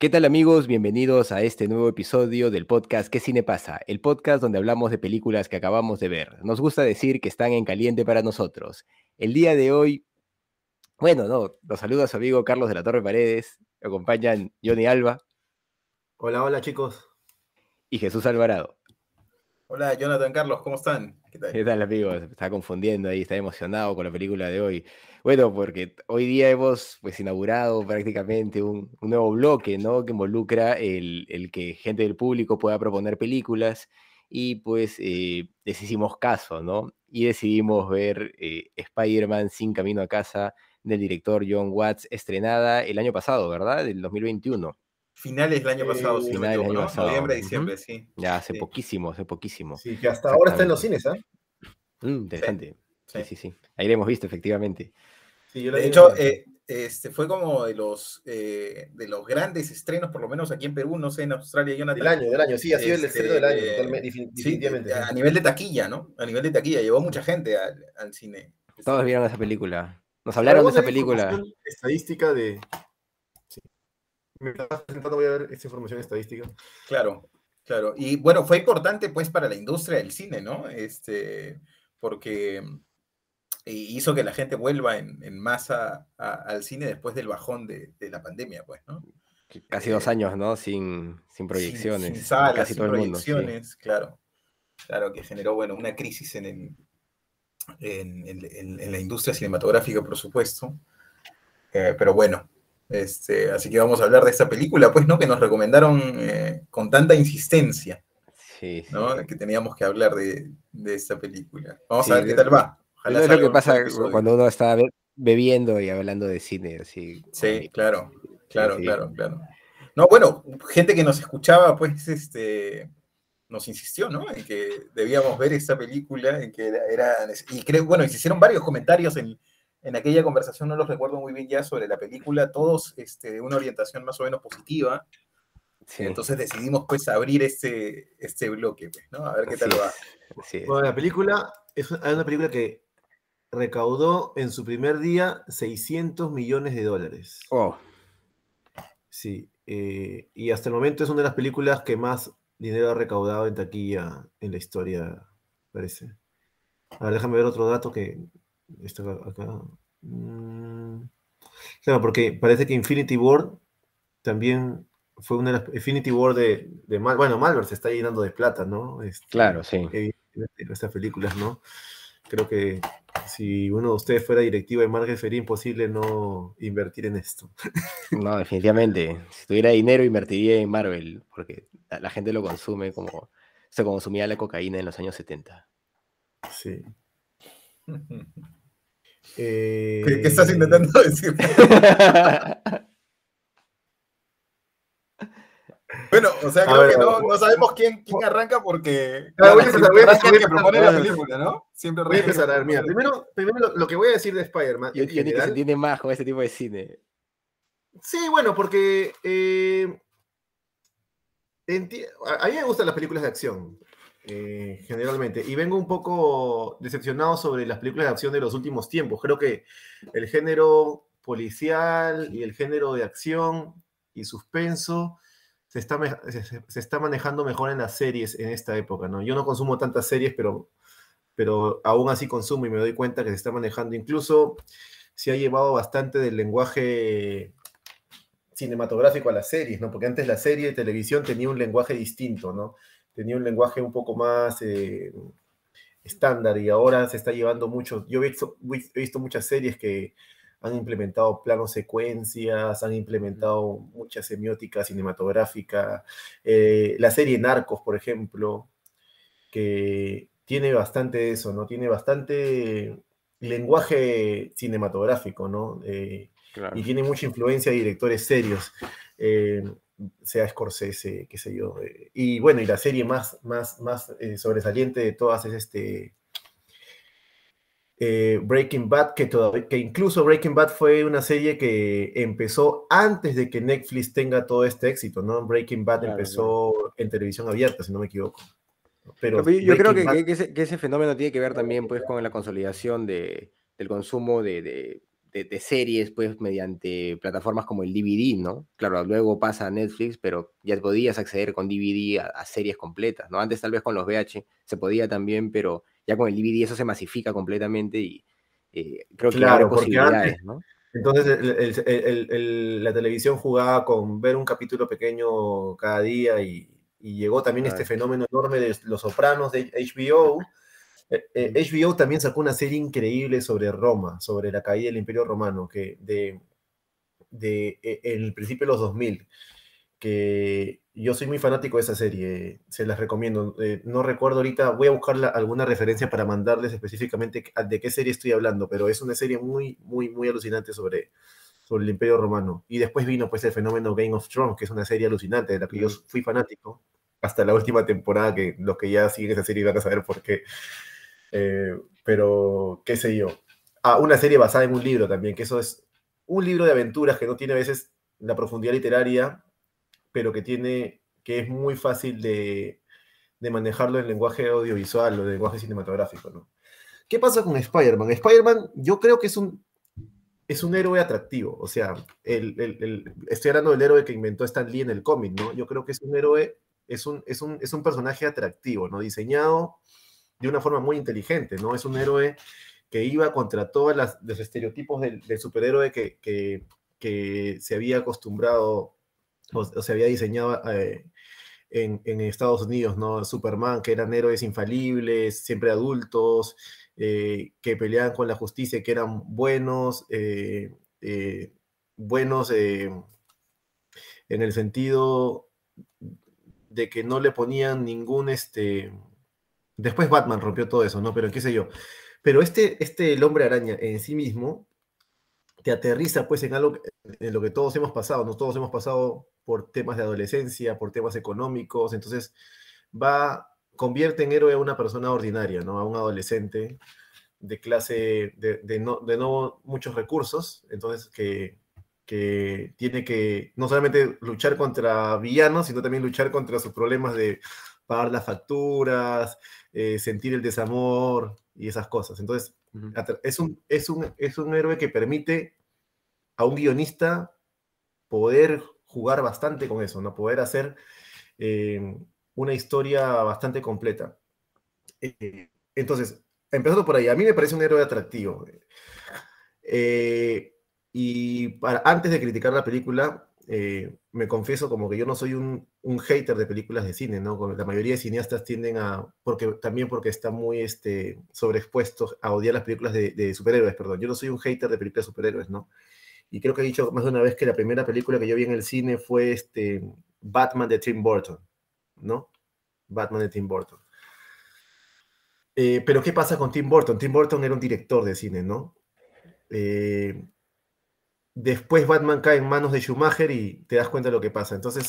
¿Qué tal amigos? Bienvenidos a este nuevo episodio del podcast ¿Qué cine pasa? El podcast donde hablamos de películas que acabamos de ver. Nos gusta decir que están en caliente para nosotros. El día de hoy, bueno, no, los saludo a su amigo Carlos de la Torre Paredes, me acompañan Johnny Alba Hola, hola chicos. y Jesús Alvarado. Hola, Jonathan Carlos, ¿cómo están? ¿Qué tal? ¿Qué tal amigos? Se está confundiendo ahí, está emocionado con la película de hoy. Bueno, porque hoy día hemos pues inaugurado prácticamente un, un nuevo bloque, ¿no? Que involucra el, el que gente del público pueda proponer películas y pues eh, les hicimos caso, ¿no? Y decidimos ver eh, Spider-Man Sin Camino a Casa del director John Watts, estrenada el año pasado, ¿verdad? Del 2021. Finales del año pasado, Eh, si no me finales del equivoco, año ¿no? pasado, Noviembre, diciembre, sí. Ya hace Sí. poquísimo, hace poquísimo. Sí, que hasta ahora está en los cines. ¿ah? Mm, interesante. Sí, sí. sí, sí. Ahí la hemos visto, efectivamente. Sí, yo De hecho, eh, este fue como de los, eh, de los grandes estrenos, por lo menos aquí en Perú, no sé, en Australia, Jonathan. del año, del año, sí, ha sido el Este, estreno del año, eh, totalmente, Sí, definitivamente. a nivel de taquilla, ¿no? A nivel de taquilla, llevó mucha gente al, al cine. Todos vieron esa película. Nos hablaron de esa película. información Estadística de. Sí. Me estás presentando, voy a ver esta información estadística. Claro, claro. Y bueno, fue importante pues para la industria del cine, ¿no? Este, porque hizo que la gente vuelva en, en masa a- al cine después del bajón de, de la pandemia, pues, ¿no? Casi dos eh, años, ¿no? Sin, sin proyecciones. Sin, salas, casi sin todo el mundo. sí. proyecciones, claro. Claro, que generó, bueno, una crisis en, el, en, en- la industria cinematográfica, por supuesto. Eh, pero bueno, este, así que vamos a hablar de esta película, pues, ¿no? Que nos recomendaron eh, con tanta insistencia. Sí, sí. ¿no? Que teníamos que hablar de, de esta película. Vamos Sí, a ver qué tal va. Ojalá es lo que pasa episodio. cuando uno está be- bebiendo y hablando de cine. Así, Sí, claro, claro, sí. claro, claro. No, bueno, gente que nos escuchaba, pues, este, nos insistió, ¿no? En que debíamos ver esta película, en que era, y creo, bueno, y se hicieron varios comentarios en, en aquella conversación, no los recuerdo muy bien ya, sobre la película, todos este, de una orientación más o menos positiva. sí, Entonces decidimos, pues, abrir este, este bloque, pues, ¿no? A ver qué así tal va. Bueno, la película es una, es una película que recaudó en su primer día 600 millones de dólares. Oh, Sí, eh, y hasta el momento es una de las películas que más dinero ha recaudado en taquilla en la historia, parece. A ver, déjame ver otro dato que está acá. Mm, Claro, porque parece que Infinity War también fue una de las. Infinity War de, de Mal- bueno, Malver se está llenando de plata, ¿no? Este, claro, sí. estas películas, ¿no? Creo que si uno de ustedes fuera directivo de Marvel sería imposible no invertir en esto. No, definitivamente. Si tuviera dinero, invertiría en Marvel, porque la, la gente lo consume como se consumía la cocaína en los años 70. Sí. ¿Qué, qué estás Eh, intentando decir? Bueno, o sea, A creo ver, que no, sabemos quién, quién arranca porque Ah, voy a empezar, voy a empezar, que propone la película, ¿no? Siempre Voy a empezar, a ver, mira, primero, primero lo que voy a decir de Spider-Man. Yo tiene que se entiende más con este tipo de cine. Sí, bueno, porque eh, a mí me gustan las películas de acción, eh, generalmente, y vengo un poco decepcionado sobre las películas de acción de los últimos tiempos. Creo que el género policial y el género de acción y suspenso se está, se está manejando mejor en las series en esta época, ¿no? Yo no consumo tantas series, pero, pero aún así consumo y me doy cuenta que se está manejando. Incluso se ha llevado bastante del lenguaje cinematográfico a las series, ¿no? Porque antes la serie de televisión tenía un lenguaje distinto, ¿no? Tenía un lenguaje un poco más eh, estándar y ahora se está llevando mucho. Yo he visto, he visto muchas series que han implementado planos secuencias, han implementado mucha semiótica cinematográfica. Eh, la serie Narcos, por ejemplo, que tiene bastante de eso, ¿no? Tiene bastante lenguaje cinematográfico, ¿no? Eh, y tiene mucha influencia de directores serios, eh, sea Scorsese, qué sé yo. Y bueno, y la serie más, más, más sobresaliente de todas es este Breaking Bad, que, que incluso Breaking Bad fue una serie que empezó antes de que Netflix tenga todo este éxito, ¿no? Breaking Bad empezó en televisión abierta, si no me equivoco. Pero yo creo que, que, ese, fenómeno tiene que ver también pues, con la consolidación de, del consumo de, de, series pues, mediante plataformas como el DVD, ¿no? Claro, luego pasa a Netflix, pero ya podías acceder con DVD a, series completas, ¿no? Antes tal vez con los VH se podía también, pero ya con el DVD eso se masifica completamente y eh, creo que claro, posibilidades, ¿no? Entonces la televisión jugaba con ver un capítulo pequeño cada día y, y llegó también este fenómeno enorme de Los Sopranos de HBO. HBO eh, también sacó una serie increíble sobre Roma, sobre la caída del Imperio Romano, que de, de e, en el principio de los 2000, que yo soy muy fanático de esa serie, se las recomiendo. Eh, no recuerdo ahorita, voy a buscar alguna referencia para mandarles específicamente de qué serie estoy hablando, pero es una serie muy, muy, muy alucinante sobre, sobre el Imperio Romano. Y después vino pues el fenómeno Game of Thrones, que es una serie alucinante de la que yo fui fanático hasta la última temporada, que los que ya siguen esa serie van a saber por qué. Eh, pero, qué sé yo. Ah, una serie basada en un libro también, que eso es un libro de aventuras que no tiene a veces la profundidad literaria, pero que tiene, que es muy fácil de, de manejarlo en lenguaje audiovisual o en lenguaje cinematográfico, ¿no? ¿Qué pasa con Spider-Man? Spider-Man yo creo que es un es un héroe atractivo. O sea, el, estoy hablando del héroe que inventó Stan Lee en el cómic, ¿no? Yo creo que es un héroe, es un, es un, es un personaje atractivo, ¿no? Diseñado de una forma muy inteligente, ¿no? Es un héroe que iba contra todos los estereotipos del, superhéroe que, que, se había acostumbrado o, se había diseñado eh, en, en, Estados Unidos, ¿no? Superman, que eran héroes infalibles, siempre adultos, eh, que peleaban con la justicia, que eran buenos, eh, buenos en el sentido de que no le ponían ningún, este, después Batman rompió todo eso, ¿no? Pero qué sé yo. Pero este, este el hombre araña en sí mismo te aterriza pues en algo en lo que todos hemos pasado, ¿no? Todos hemos pasado por temas de adolescencia, por temas económicos, entonces va convierte en héroe a una persona ordinaria, ¿no? A un adolescente de clase, de, no, de no muchos recursos, entonces que, que tiene que no solamente luchar contra villanos, sino también luchar contra sus problemas de pagar las facturas, eh, sentir el desamor y esas cosas. Entonces, es, un, es, un, es un héroe que permite a un guionista poder jugar bastante con eso, ¿no? Poder hacer eh, una historia bastante completa. Eh, entonces, empezando por ahí, a mí me parece un héroe atractivo. Eh, y para, antes de criticar la película, eh, me confieso como que yo no soy un, un, hater de películas de cine, ¿no? La mayoría de cineastas tienden a, porque también porque están muy este, sobreexpuestos a odiar las películas de, de, superhéroes, perdón. Yo no soy un hater de películas de superhéroes, ¿no? Y creo que he dicho más de una vez que la primera película que yo vi en el cine fue este Batman de Tim Burton. ¿no? Batman de Tim Burton. Eh, pero ¿qué pasa con Tim Burton? Tim Burton era un director de cine, ¿no? Eh, después Batman cae en manos de Schumacher y te das cuenta de lo que pasa. Entonces,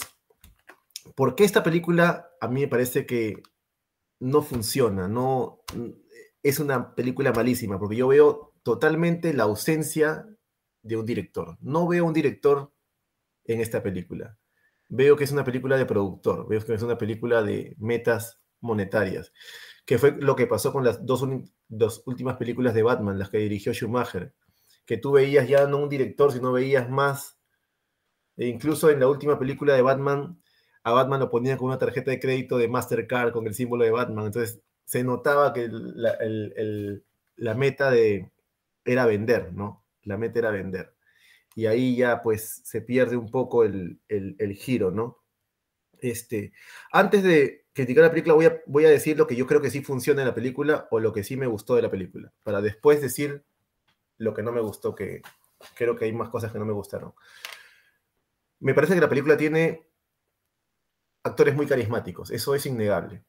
¿por qué esta película a mí me parece que no funciona? No, es una película malísima, porque yo veo totalmente la ausencia de un director. No veo un director en esta película veo que es una película de productor, veo que es una película de metas monetarias, que fue lo que pasó con las dos, dos últimas películas de Batman, las que dirigió Schumacher, que tú veías ya no un director, sino veías más, e incluso en la última película de Batman, a Batman lo ponían con una tarjeta de crédito de Mastercard con el símbolo de Batman, entonces se notaba que la, la meta de, era vender, ¿no? La meta era vender y ahí ya pues se pierde un poco el, giro, ¿no? Este, antes de criticar la película voy a, voy a decir lo que yo creo que sí funciona en la película o lo que sí me gustó de la película, para después decir lo que no me gustó, que creo que hay más cosas que no me gustaron. Me parece que la película tiene actores muy carismáticos, eso es innegable.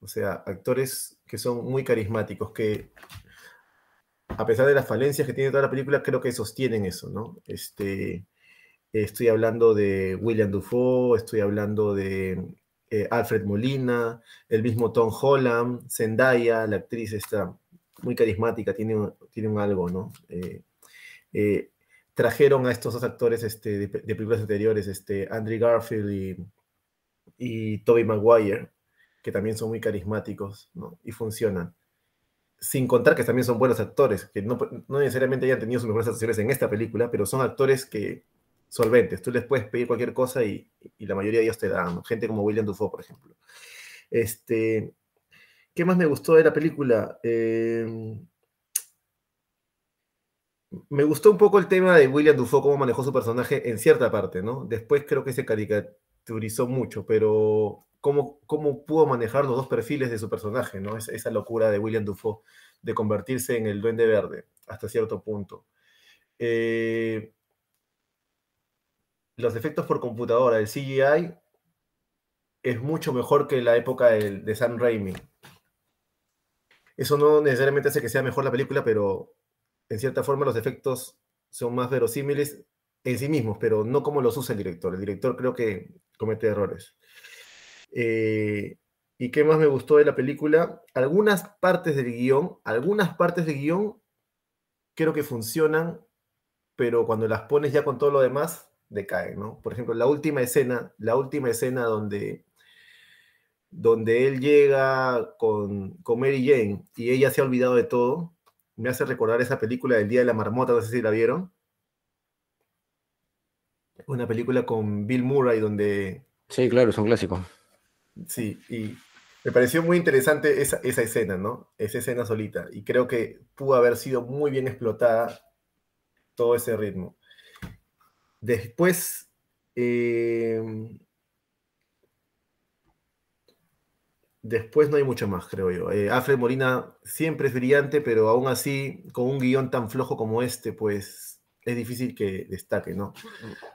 O sea, actores que son muy carismáticos, que a pesar de las falencias que tiene toda la película, creo que sostienen eso, ¿no? Este, estoy hablando de William Dufault, estoy hablando de eh, Alfred Molina, el mismo Tom Holland, Zendaya, la actriz está muy carismática, tiene, un- tiene un algo, ¿no? Eh, eh, trajeron a estos dos actores este, de, de películas anteriores, este, Andrew Garfield y, y Tobey Maguire, que también son muy carismáticos. Y funcionan. Sin contar que también son buenos actores, que no, no necesariamente hayan tenido sus mejores actuaciones en esta película, pero son actores que solventes. Tú les puedes pedir cualquier cosa y, y la mayoría de ellos te dan. Gente como William Dufault, por ejemplo. Este, ¿Qué más me gustó de la película? Eh, me gustó un poco el tema de William Dufault, cómo manejó su personaje en cierta parte, ¿no? Después creo que se caricaturizó mucho, pero cómo, cómo pudo manejar los dos perfiles de su personaje, ¿no? Esa, locura de William Dufault de convertirse en el Duende Verde hasta cierto punto. Eh, los efectos por computadora, el CGI, es mucho mejor que la época de, de Sam Raimi. Eso no necesariamente hace que sea mejor la película, pero en cierta forma los efectos son más verosímiles en sí mismos, pero no como los usa el director. El director creo que comete errores. Eh, ¿Y qué más me gustó de la película? Algunas partes del guion, algunas partes del guion creo que funcionan, pero cuando las pones ya con todo lo demás, decaen, ¿no? Por ejemplo, la última escena, la última escena donde, donde él llega con, con Mary Jane y ella se ha olvidado de todo, me hace recordar esa película del Día de la Marmota, no sé si la vieron. Una película con Bill Murray donde... Sí, claro, es un clásico. Sí, y me pareció muy interesante esa, esa escena, ¿no? Esa escena solita. Y creo que pudo haber sido muy bien explotada todo ese ritmo. Después, eh, después no hay mucho más, creo yo. Eh, Alfred Molina siempre es brillante, pero aún así, con un guion tan flojo como este, pues es difícil que destaque, ¿no?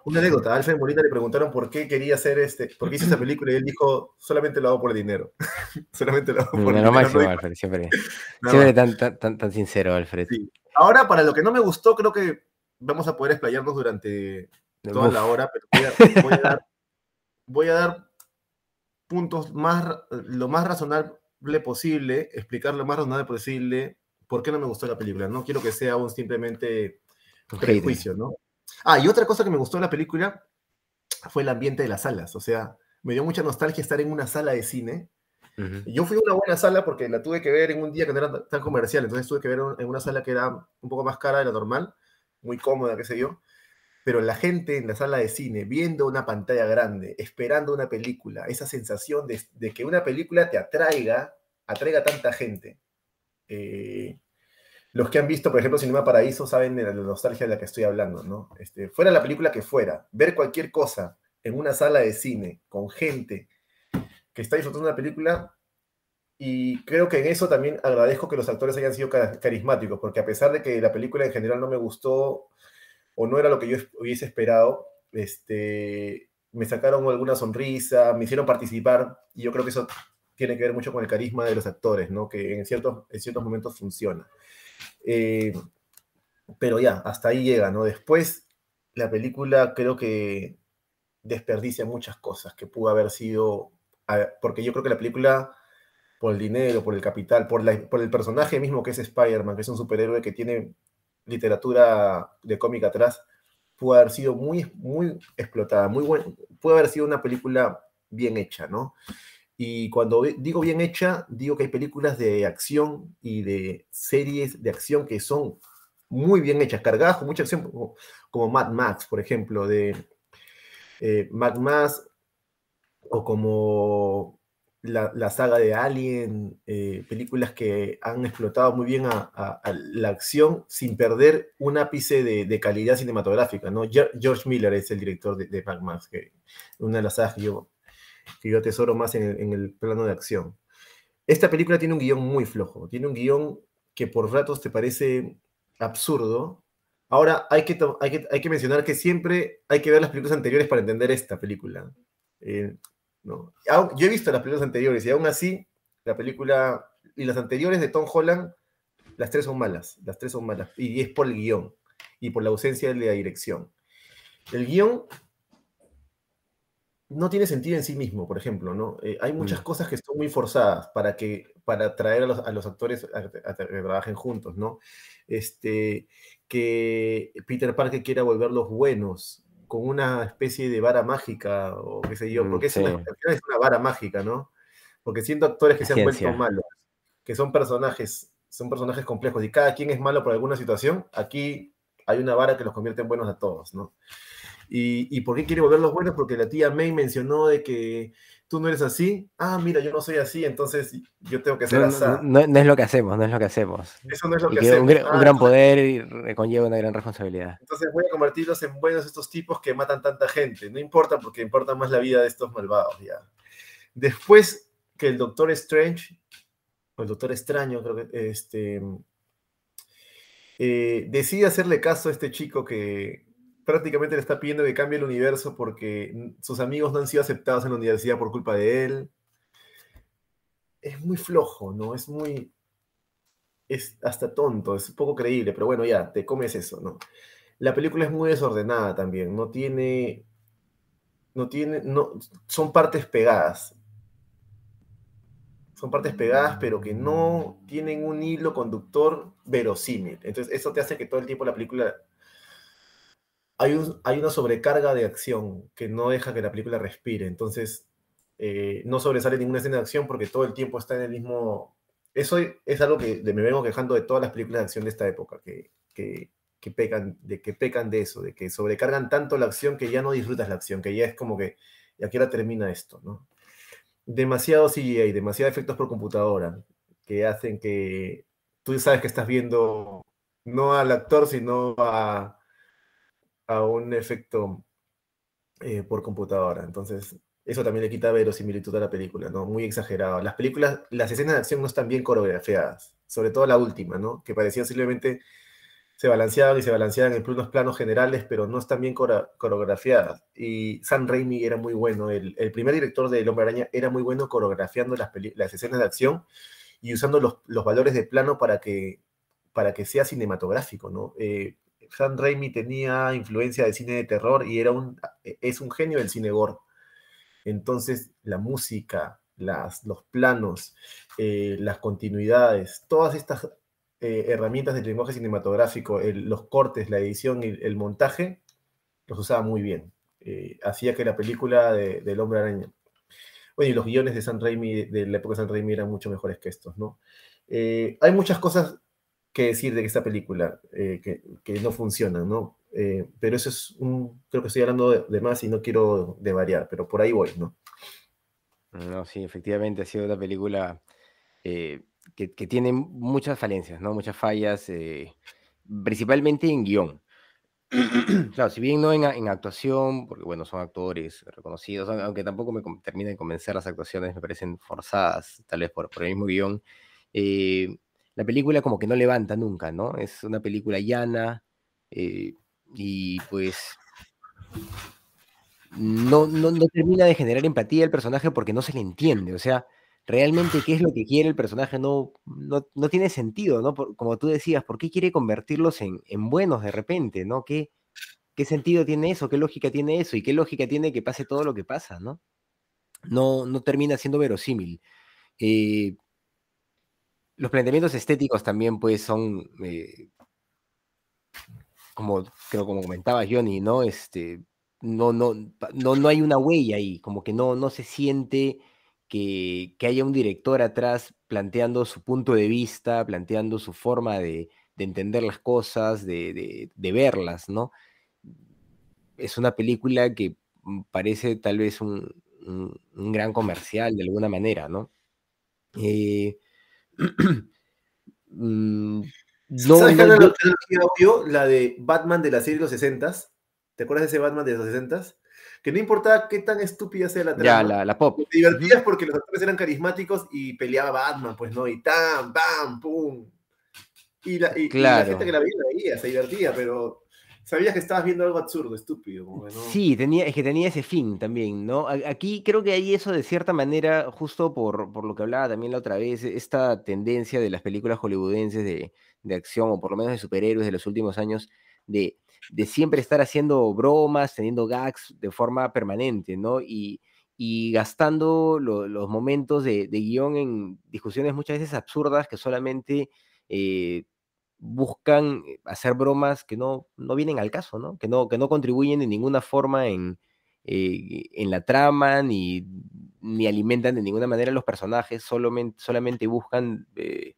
Una anécdota, a Alfred Molina le preguntaron por qué quería hacer este, por qué hizo esa película y él dijo, solamente lo hago por el dinero. solamente lo hago por el dinero. máximo, no Alfred, siempre. Siempre más". tan, tan, tan, tan sincero, Alfred. Sí. Ahora, para lo que no me gustó, creo que vamos a poder explayarnos durante toda Uf, la hora, pero voy a, voy a dar, voy a dar puntos más, lo más razonable posible, explicar lo más razonable posible por qué no me gustó la película. No quiero que sea un simplemente prejuicio, ¿no? Ah, y otra cosa que me gustó de la película fue el ambiente de las salas. O sea, me dio mucha nostalgia estar en una sala de cine. Ujú. Y Yo fui a una buena sala porque la tuve que ver en un día que no era tan comercial, entonces tuve que ver en una sala que era un poco más cara de la normal, muy cómoda, qué sé yo. Pero la gente en la sala de cine, viendo una pantalla grande, esperando una película, esa sensación de, de que una película te atraiga, atraiga a tanta gente. Eh, los que han visto, por ejemplo, Cinema Paraíso saben de la nostalgia de la que estoy hablando, ¿no? Este, fuera la película que fuera, ver cualquier cosa en una sala de cine con gente que está disfrutando una película y creo que en eso también agradezco que los actores hayan sido ca- carismáticos, porque a pesar de que la película en general no me gustó o no era lo que yo es- hubiese esperado, este, me sacaron alguna sonrisa, me hicieron participar y yo creo que eso tiene que ver mucho con el carisma de los actores, ¿no? Que en ciertos, en ciertos momentos funciona. Eh, pero ya, hasta ahí llega, ¿no? Después, la película creo que desperdicia muchas cosas que pudo haber sido, porque yo creo que la película, por el dinero, por el capital, por, la- por el personaje mismo que es Spider-Man, que es un superhéroe que tiene literatura de cómic atrás, pudo haber sido muy, muy explotada, muy buen, pudo haber sido una película bien hecha, ¿no? Y cuando digo bien hecha, digo que hay películas de acción y de series de acción que son muy bien hechas, cargadas con mucha acción, como, como Mad Max, por ejemplo, de eh, Mad Max, o como la, saga de Alien, eh, películas que han explotado muy bien a, la acción sin perder un ápice de, calidad cinematográfica, ¿no? Ge- George Miller es el director de, de Mad Max, que una de las sagas que yo, que yo atesoro más en el, en el plano de acción. Esta película tiene un guion muy flojo, tiene un guion que por ratos te parece absurdo. Ahora hay que, hay que, hay que mencionar que siempre hay que ver las películas anteriores para entender esta película. Eh, no. Yo he visto las películas anteriores y aún así, la película y las anteriores de Tom Holland Las tres son malas, las tres son malas. Y es por el guion y por la ausencia de la dirección. El guion no tiene sentido en sí mismo, por ejemplo, ¿no? Eh, hay muchas Mm. cosas que son muy forzadas para que para atraer a los, a los actores a, a que trabajen juntos, ¿no? Este, que Peter Parker quiera volverlos buenos con una especie de vara mágica o qué sé yo, Mm, porque es, una, es vara mágica, ¿no? Porque siendo actores que se han vuelto malos, que son personajes, son personajes complejos y cada quien es malo por alguna situación, aquí hay una vara que los convierte en buenos a todos, ¿no? ¿Y, y por qué quiere volverlos buenos? Porque la tía May mencionó de que tú no eres así. Ah, mira, yo no soy así, entonces yo tengo que ser No, así. no, no- no es lo que hacemos, no es lo que hacemos. Eso no es lo Y que que un, hacemos. gran- un Ah, gran poder y conlleva una gran responsabilidad. Entonces voy a convertirlos en buenos estos tipos que matan tanta gente. No importa porque importa más la vida de estos malvados ya. Después que el Doctor Strange, o el Doctor Extraño, creo que este, eh, decide hacerle caso a este chico que prácticamente le está pidiendo que cambie el universo porque sus amigos no han sido aceptados en la universidad por culpa de él. Es muy flojo, ¿no? Es muy... Es hasta tonto, es poco creíble, pero bueno, ya, te comes eso, ¿no? La película es muy desordenada también, no tiene, no tiene, no, son partes pegadas. Son partes pegadas, pero que no tienen un hilo conductor verosímil. Entonces, eso te hace que todo el tiempo la película hay, un, hay una sobrecarga de acción que no deja que la película respire. Entonces, eh, no sobresale ninguna escena de acción porque todo el tiempo está en el mismo... Eso es algo que me vengo quejando de todas las películas de acción de esta época, que, que, que, pecan, de, que pecan de eso, de que sobrecargan tanto la acción que ya no disfrutas la acción, que ya es como que, ¿y aquí ahora termina esto? ¿no? Demasiado CGI, demasiados efectos por computadora, que hacen que tú sabes que estás viendo no al actor, sino a, a un efecto eh, por computadora. Entonces, eso también le quita verosimilitud a la película, ¿no? Muy exagerado. Las películas, las escenas de acción no están bien coreografiadas, sobre todo la última, ¿no? Que parecía simplemente se balanceaban y se balanceaban en unos planos generales, pero no están bien coreografiadas. Y Sam Raimi era muy bueno, el, el primer director de El Hombre Araña era muy bueno coreografiando las, las escenas de acción y usando los, los, valores de plano para que, para que sea cinematográfico, ¿no? Eh, Sam Raimi tenía influencia del cine de terror y era un, es un genio del cine gore. Entonces, la música, las, los planos, eh, las continuidades, todas estas eh, herramientas del lenguaje cinematográfico, los cortes, la edición y el montaje, los usaba muy bien. Eh, hacía que la película de, del Hombre Araña, bueno, y los guiones de San Raimi, de, de la época de San Raimi, eran mucho mejores que estos, ¿no? Hay muchas cosas que decir de esta película que, que, no funcionan, ¿no? pero eso es un, creo que estoy hablando de, de más y no quiero de variar, pero por ahí voy, ¿no? No, sí, efectivamente ha sido una película eh, que, que, tiene muchas falencias, ¿no? Muchas fallas, eh, principalmente en guion. claro, si bien no en, en, actuación, porque bueno, son actores reconocidos, aunque tampoco me termina de convencer las actuaciones, me parecen forzadas, tal vez por, por el mismo guion. Eh, la película como que no levanta nunca, ¿no? Es una película llana eh, y pues no, no, no termina de generar empatía al personaje porque no se le entiende, o sea, realmente qué es lo que quiere el personaje no, no, no tiene sentido, ¿no? Como tú decías, ¿por qué quiere convertirlos en, en buenos de repente, ¿no? ¿Qué, ¿Qué sentido tiene eso? ¿Qué lógica tiene eso? ¿Y qué lógica tiene que pase todo lo que pasa, ¿no? No, no termina siendo verosímil. Eh, los planteamientos estéticos también, pues, son, eh, como creo como comentaba Johnny, ¿no? Este, no, no, no, no hay una huella ahí, como que no, no se siente que, haya un director atrás planteando su punto de vista, planteando su forma de, de entender las cosas, de, de, de, verlas, ¿no? Es una película que parece tal vez un, gran comercial de alguna manera, ¿no? Eh, mm, no, ¿Sabes no, no, yo, la de Batman de la serie de los 60 ¿Te acuerdas de ese Batman de los 60 Que no importaba qué tan estúpida sea la trama. Ya, la, la pop. Te divertías porque los actores eran carismáticos y peleaba Batman, pues, ¿no? Y ¡tam! ¡bam! ¡pum! Y la, y, claro. y la gente que la veía, veía, se divertía, pero sabías que estabas viendo algo absurdo, estúpido. Sí, tenía, es que tenía ese fin también, ¿no? Aquí creo que hay eso de cierta manera, justo por, por lo que hablaba también la otra vez, esta tendencia de las películas hollywoodenses de, de acción, o por lo menos de superhéroes de los últimos años, de, de siempre estar haciendo bromas, teniendo gags de forma permanente, ¿no? Y, y gastando lo- los momentos de, de guion en discusiones muchas veces absurdas que solamente eh, buscan eh, hacer bromas que no, no vienen al caso, ¿no? Que no, que no contribuyen de ninguna forma en, eh, en la trama, ni, ni alimentan de ninguna manera los personajes, solamente, solamente buscan, eh,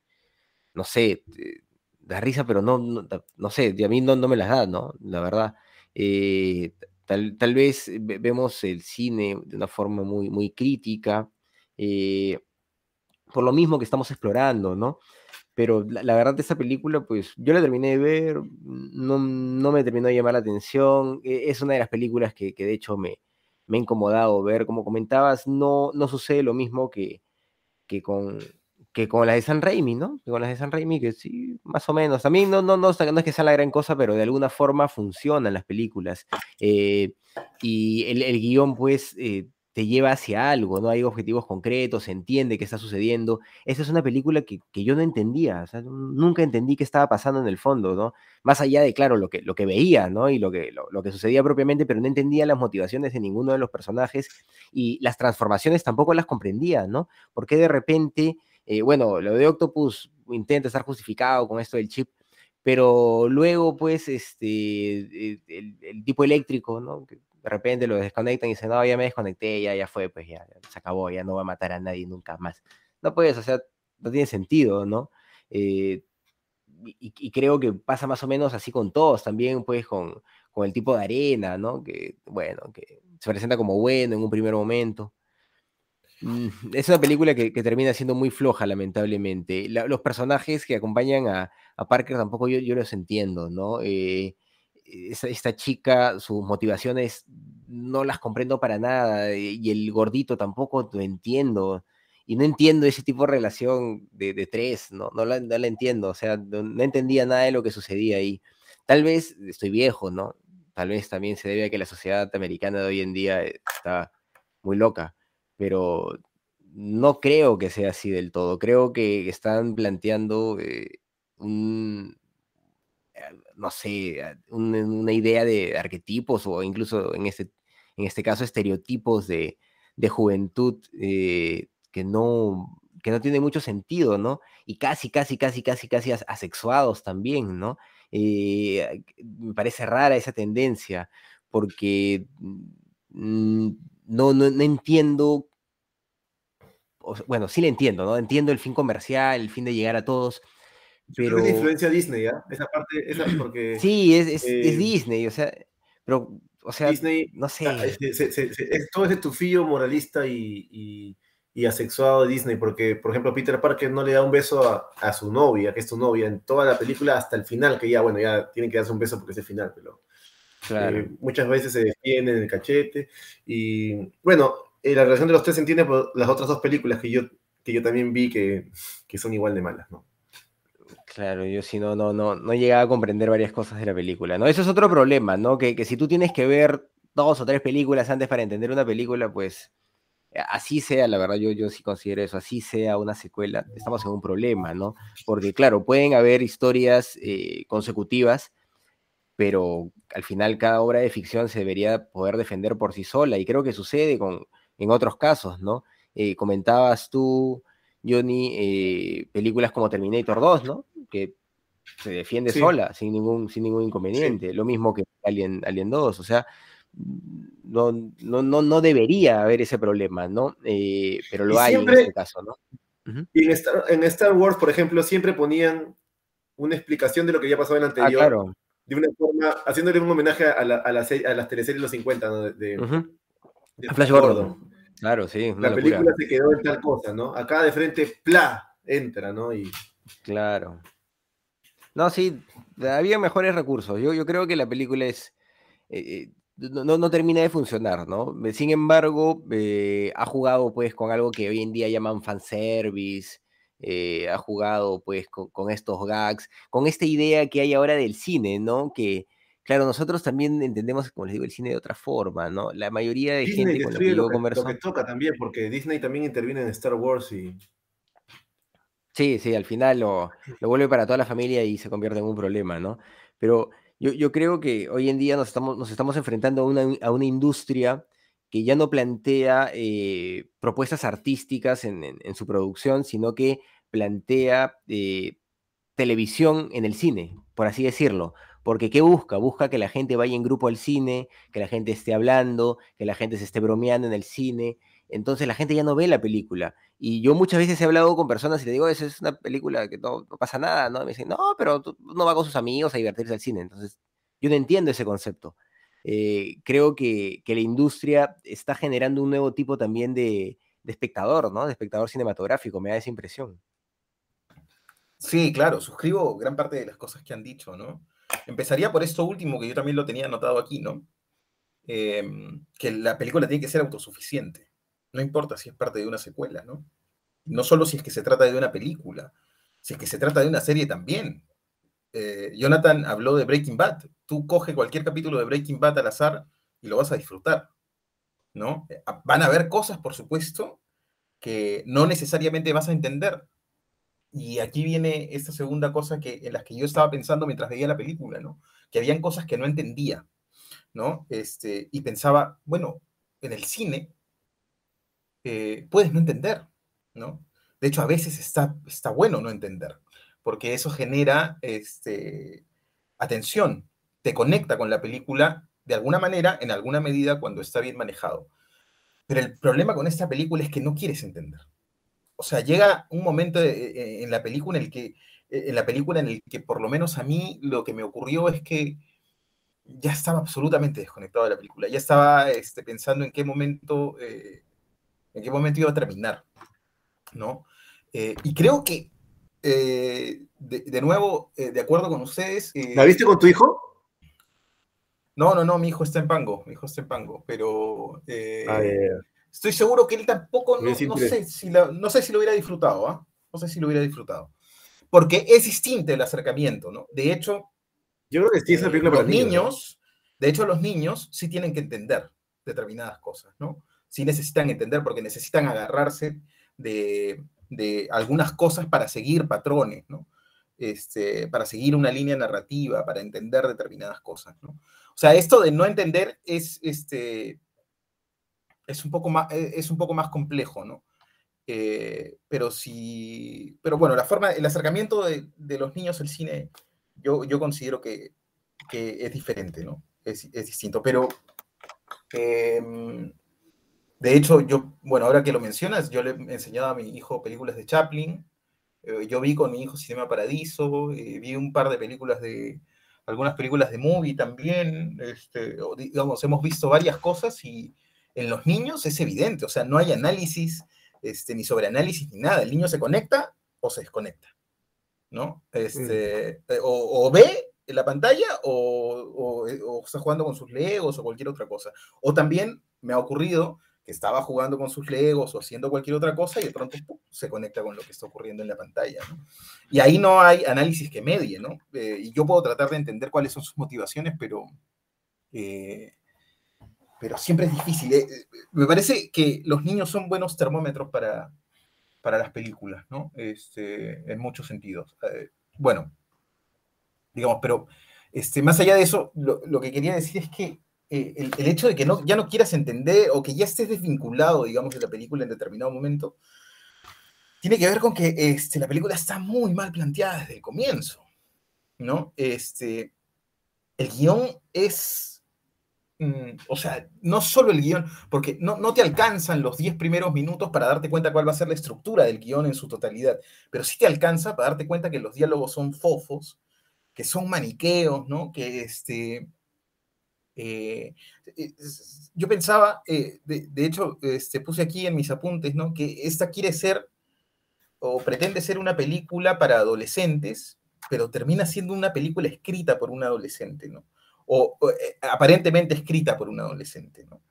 no sé, eh, dar risa, pero no, no, no sé, a mí no, no me las da, ¿no? La verdad. Tal, tal vez ve- vemos el cine de una forma muy, muy crítica, por lo mismo que estamos explorando, ¿no? Pero la, la verdad, esta película, pues yo la terminé de ver, no, no me terminó de llamar la atención. e- Es una de las películas que, que de hecho me, me ha incomodado ver. Como comentabas, no, no sucede lo mismo que, que con, que con las de San Raimi, ¿no? Con las de San Raimi, que sí, más o menos. También no, no, no, no es que sea la gran cosa, pero de alguna forma funcionan las películas. Eh, y el, el guion, pues, eh, te lleva hacia algo, ¿no? Hay objetivos concretos, se entiende qué está sucediendo. Esta es una película que, yo no entendía, nunca entendí qué estaba pasando en el fondo, ¿no? Más allá de, claro, lo que, lo que veía, ¿no? Y lo que, lo, que sucedía propiamente, pero no entendía las motivaciones de ninguno de los personajes y las transformaciones tampoco las comprendía, ¿no? Porque de repente, eh, bueno, lo de Octopus intenta estar justificado con esto del chip, pero luego, pues, este, el, el tipo eléctrico, ¿no? De repente lo desconectan y dicen, no, ya me desconecté, ya, ya fue, pues ya, se acabó, ya no va a matar a nadie nunca más. No puedes, o sea, no tiene sentido, ¿no? Eh, y, y creo que pasa más o menos así con todos, también pues con, con el tipo de arena, ¿no? Que, bueno, que se presenta como bueno en un primer momento. Mm, Es una película que, que termina siendo muy floja, lamentablemente. La- los personajes que acompañan a, a Parker tampoco yo, yo los entiendo, ¿no? Eh, esa- esta chica, sus motivaciones no las comprendo para nada, eh, y el gordito tampoco lo entiendo. Y no entiendo ese tipo de relación de, tres, ¿no? No la, no la entiendo, o sea, no, entendía nada de lo que sucedía ahí. Tal vez estoy viejo, ¿no? Tal vez también se debe a que la sociedad americana de hoy en día eh, está muy loca, pero no creo que sea así del todo. Creo que están planteando eh, un, no sé, una idea de arquetipos o incluso en este, en este caso estereotipos de, de juventud eh, que no, que no tiene mucho sentido, ¿no? Y casi, casi, casi, casi, casi as- asexuados también, ¿no? Eh, me parece rara esa tendencia porque mm, no, no, no entiendo, bueno, sí le entiendo, ¿no? Entiendo el fin comercial, el fin de llegar a todos, Yo creo pero... que es influencia Disney, ¿ah? Esa parte, esa porque Sí, es, es, es eh, Disney, o sea, pero, o sea, Disney no ah, sé. se- se- es todo ese tufillo moralista y, y, y asexuado de Disney, porque, por ejemplo, Peter Parker no le da un beso a, a su novia, que es su novia, en toda la película hasta el final, que ya, bueno, ya tienen que darse un beso porque es el final, pero Claro. eh, muchas veces se defienden en el cachete. Y bueno, eh, la relación de los tres se entiende por las otras dos películas que yo, que yo también vi que, que son igual de malas, ¿no? Claro, yo sí no, no, no, no llegaba a comprender varias cosas de la película, ¿no? Eso es otro problema, ¿no? Que, que si tú tienes que ver dos o tres películas antes para entender una película, pues eh, así sea, la verdad, yo, yo sí considero eso, así sea una secuela, estamos en un problema, ¿no? Porque claro, pueden haber historias eh, consecutivas, pero al final cada obra de ficción se debería poder defender por sí sola, y creo que sucede con, en otros casos, ¿no? Eh, comentabas tú, Johnny, eh, películas como Terminator 2, ¿no? Que se defiende Sí. sola, sin ningún, sin ningún inconveniente. Lo mismo que Alien, Alien 2, o sea, no, no, no, no debería haber ese problema, ¿no? Eh, pero lo Y hay siempre- en este caso, ¿no? Y en Star, en Star Wars, por ejemplo, siempre ponían una explicación de lo que ya pasó en la Ah, anterior, claro. de una forma, haciéndole un homenaje a, la, a, la a las teleseries de los 50, ¿no? De, de- A Flash Gordon. Claro, sí, La locura. película se quedó en tal cosa, ¿no? Acá de frente, ¡pla! entra, ¿no? Y Claro. No, sí, había mejores recursos. Yo, yo creo que la película es. eh, eh, no, no- termina de funcionar, ¿no? Eh, Sin embargo, eh, ha jugado pues con algo que hoy en día llaman fanservice, eh, ha jugado pues con, con estos gags, con esta idea que hay ahora del cine, ¿no? Que, claro, nosotros también entendemos, como les digo, el cine de otra forma, ¿no? La mayoría de Disney gente con la que yo lo que, lo converso. que toca también, porque Disney también interviene en Star Wars y Sí, sí, al final lo, lo vuelve para toda la familia y se convierte en un problema, ¿no? Pero yo, yo creo que hoy en día nos estamos, nos estamos enfrentando a una, a una industria que ya no plantea eh, propuestas artísticas en, en- en su producción, sino que plantea eh, televisión en el cine, por así decirlo. Porque ¿qué busca? Busca que la gente vaya en grupo al cine, que la gente esté hablando, que la gente se esté bromeando en el cine. Entonces la gente ya no ve la película. Y yo muchas veces he hablado con personas y le digo, esa es una película que no, pasa nada, ¿no? Y me dicen, no, pero no va con sus amigos a divertirse al cine. Entonces, yo no entiendo ese concepto. Eh, creo que, que la industria está generando un nuevo tipo también de, de espectador, ¿no? De espectador cinematográfico, me da esa impresión. Sí, claro, suscribo gran parte de las cosas que han dicho, ¿no? Empezaría por esto último, que yo también lo tenía anotado aquí, ¿no? Em, que la película tiene que ser autosuficiente. No importa si es parte de una secuela, ¿no? No solo si es que se trata de una película, si es que se trata de una serie también. Eh, Jonathan habló de Breaking Bad. Tú coge cualquier capítulo de Breaking Bad al azar y lo vas a disfrutar, ¿no? Eh, Van a haber cosas, por supuesto, que no necesariamente vas a entender, y aquí viene esta segunda cosa que, en las que yo estaba pensando mientras veía la película, ¿no? Que habían cosas que no entendía, ¿no? Este, y pensaba, bueno, en el cine eh, puedes no entender, ¿no? De hecho, a veces está, está bueno no entender, porque eso genera este, atención, te conecta con la película de alguna manera, en alguna medida, cuando está bien manejado. Pero el problema con esta película es que no quieres entender o sea, llega un momento eh, eh, en la película en el que, eh, en la película en el que por lo menos a mí lo que me ocurrió es que ya estaba absolutamente desconectado de la película, ya estaba este, pensando en qué momento, eh, en qué momento iba a terminar, ¿no? Eh, y creo que, eh, de, de nuevo, de acuerdo con ustedes... ¿La viste con tu hijo? no, no, no, mi hijo está en Pango, mi hijo está en Pango, pero... Ah. Estoy seguro que él tampoco, no, no sé, si la- no sé si lo hubiera disfrutado, ¿ah? No sé si lo hubiera disfrutado. Porque es distinto el acercamiento, ¿no? De hecho, Yo creo que sí es eh, para los niños. ¿no? niños, de hecho, los niños sí tienen que entender determinadas cosas, ¿no? Sí necesitan entender porque necesitan agarrarse de, de algunas cosas para seguir patrones, ¿no? Este, para seguir una línea narrativa, para entender determinadas cosas, ¿no? O sea, esto de no entender es, este, es, un, poco más, eh, es un poco más complejo, ¿no? Eh, pero sí, pero bueno, la forma, el acercamiento de, de los niños al cine, yo, yo considero que, que es diferente, ¿no? Es, es distinto, pero em, de hecho, yo, bueno, ahora que lo mencionas, yo le he enseñado a mi hijo películas de Chaplin, eh, yo vi con mi hijo Cinema Paradiso, vi un par de películas de, algunas películas de movie también, este, digamos, hemos visto varias cosas y en los niños es evidente, o sea, no hay análisis, este, ni sobre análisis ni nada, el niño se conecta o se desconecta, ¿no? Este, eh, o, o ve la pantalla o, o- o está jugando con sus legos o cualquier otra cosa. O también me ha ocurrido que estaba jugando con sus legos o haciendo cualquier otra cosa y de pronto ¡pum! se conecta con lo que está ocurriendo en la pantalla. ¿no? Y ahí no hay análisis que medie, ¿no? Eh, y yo puedo tratar de entender cuáles son sus motivaciones, pero, eh, pero siempre es difícil. Eh, eh, me parece que los niños son buenos termómetros para, para las películas, ¿no? Este, en muchos sentidos. Eh, bueno, digamos, pero este, más allá de eso, lo, que quería decir es que el, el hecho de que no, ya no quieras entender o que ya estés desvinculado, digamos, de la película en determinado momento, tiene que ver con que este, la película está muy mal planteada desde el comienzo, ¿no? Este, el guion es, mm, o sea, no solo el guion, porque no, no te alcanzan los 10 primeros minutos para darte cuenta cuál va a ser la estructura del guion en su totalidad, pero sí te alcanza para darte cuenta que los diálogos son fofos, que son maniqueos, ¿no? Que este... eh, es- yo pensaba, eh, de, de hecho, este, puse aquí en mis apuntes, ¿no? Que esta quiere ser o pretende ser una película para adolescentes, pero termina siendo una película escrita por un adolescente, ¿no? O, eh, aparentemente escrita por un adolescente, ¿no?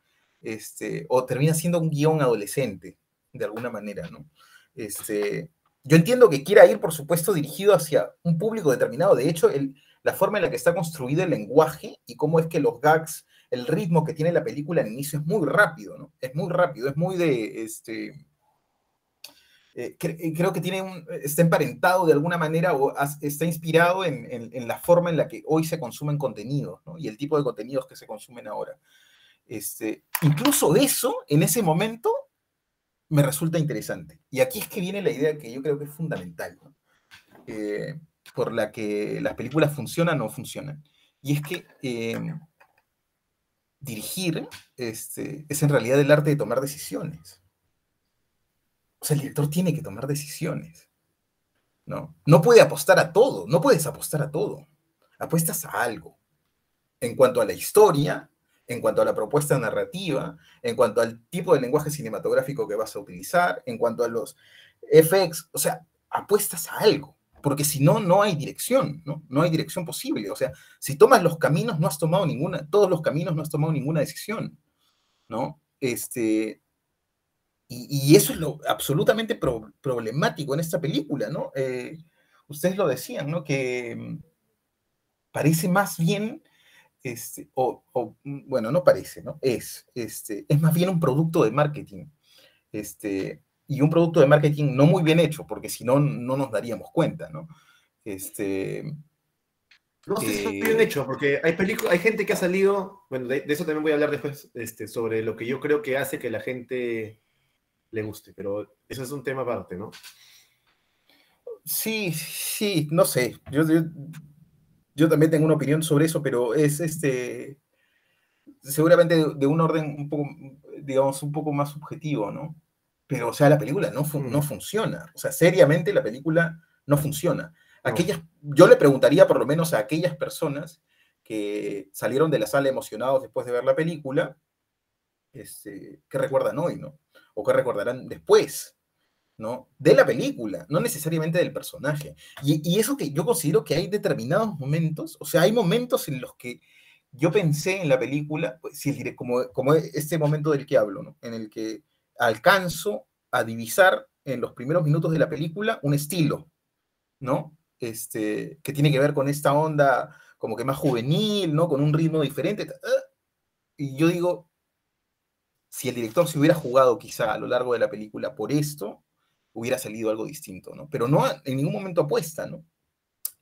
Este, o termina siendo un guion adolescente, de alguna manera, ¿no? Este, yo entiendo que quiera ir, por supuesto, dirigido hacia un público determinado. De hecho, el, la forma en la que está construido el lenguaje y cómo es que los gags, el ritmo que tiene la película al inicio es muy rápido, ¿no? Es muy rápido, es muy de, este, eh, creo que tiene un, está emparentado de alguna manera o está inspirado en, la forma en la que hoy se consumen contenidos. Y el tipo de contenidos que se consumen ahora. Este, incluso eso, en ese momento, me resulta interesante. Y aquí es que viene la idea que yo creo que es fundamental, eh, por la que las películas funcionan o no funcionan. Y es que eh, dirigir este, es en realidad el arte de tomar decisiones. O sea, el director tiene que tomar decisiones. ¿no? no puede apostar a todo, no puedes apostar a todo. Apuestas a algo. En cuanto a la historia, en cuanto a la propuesta narrativa, en cuanto al tipo de lenguaje cinematográfico que vas a utilizar, en cuanto a los FX, o sea, apuestas a algo, porque si no, no hay dirección, ¿no? No hay dirección posible. O sea, si tomas los caminos, no has tomado ninguna, todos los caminos no has tomado ninguna decisión, ¿no? Este, y, eso es lo absolutamente problemático en esta película, ¿no? Eh, ustedes lo decían, ¿no? Que mm, parece más bien este, o, mm, bueno, no parece, ¿no? Es, este, es más bien un producto de marketing. Este, y un producto de marketing no muy bien hecho, porque si no, no nos daríamos cuenta, ¿no? Este, no sé si bien eh, hecho, porque hay, hay gente que ha salido, bueno, de, eso también voy a hablar después, este, sobre lo que yo creo que hace que la gente le guste, pero eso es un tema aparte, ¿no? Sí, sí, no sé. Yo, yo, yo también tengo una opinión sobre eso, pero es este seguramente de, un orden un poco, digamos, un poco más subjetivo, ¿no? Pero, o sea, la película no, no mm. funciona. O sea, seriamente la película no funciona. Aquellas, yo le preguntaría por lo menos a aquellas personas que salieron de la sala emocionados después de ver la película, este, ¿qué recuerdan hoy, no? O qué recordarán después. ¿no? De la película, no necesariamente del personaje. Y, eso que yo considero que hay determinados momentos, o sea, hay momentos en los que yo pensé en la película, pues, como, como este momento del que hablo, ¿no? En el que alcanzo a divisar en los primeros minutos de la película un estilo, ¿no? Este, que tiene que ver con esta onda como que más juvenil, ¿no? Con un ritmo diferente. Y yo digo, si el director se hubiera jugado quizá a lo largo de la película por esto, hubiera salido algo distinto, ¿no? Pero no en ningún momento apuesta, ¿no?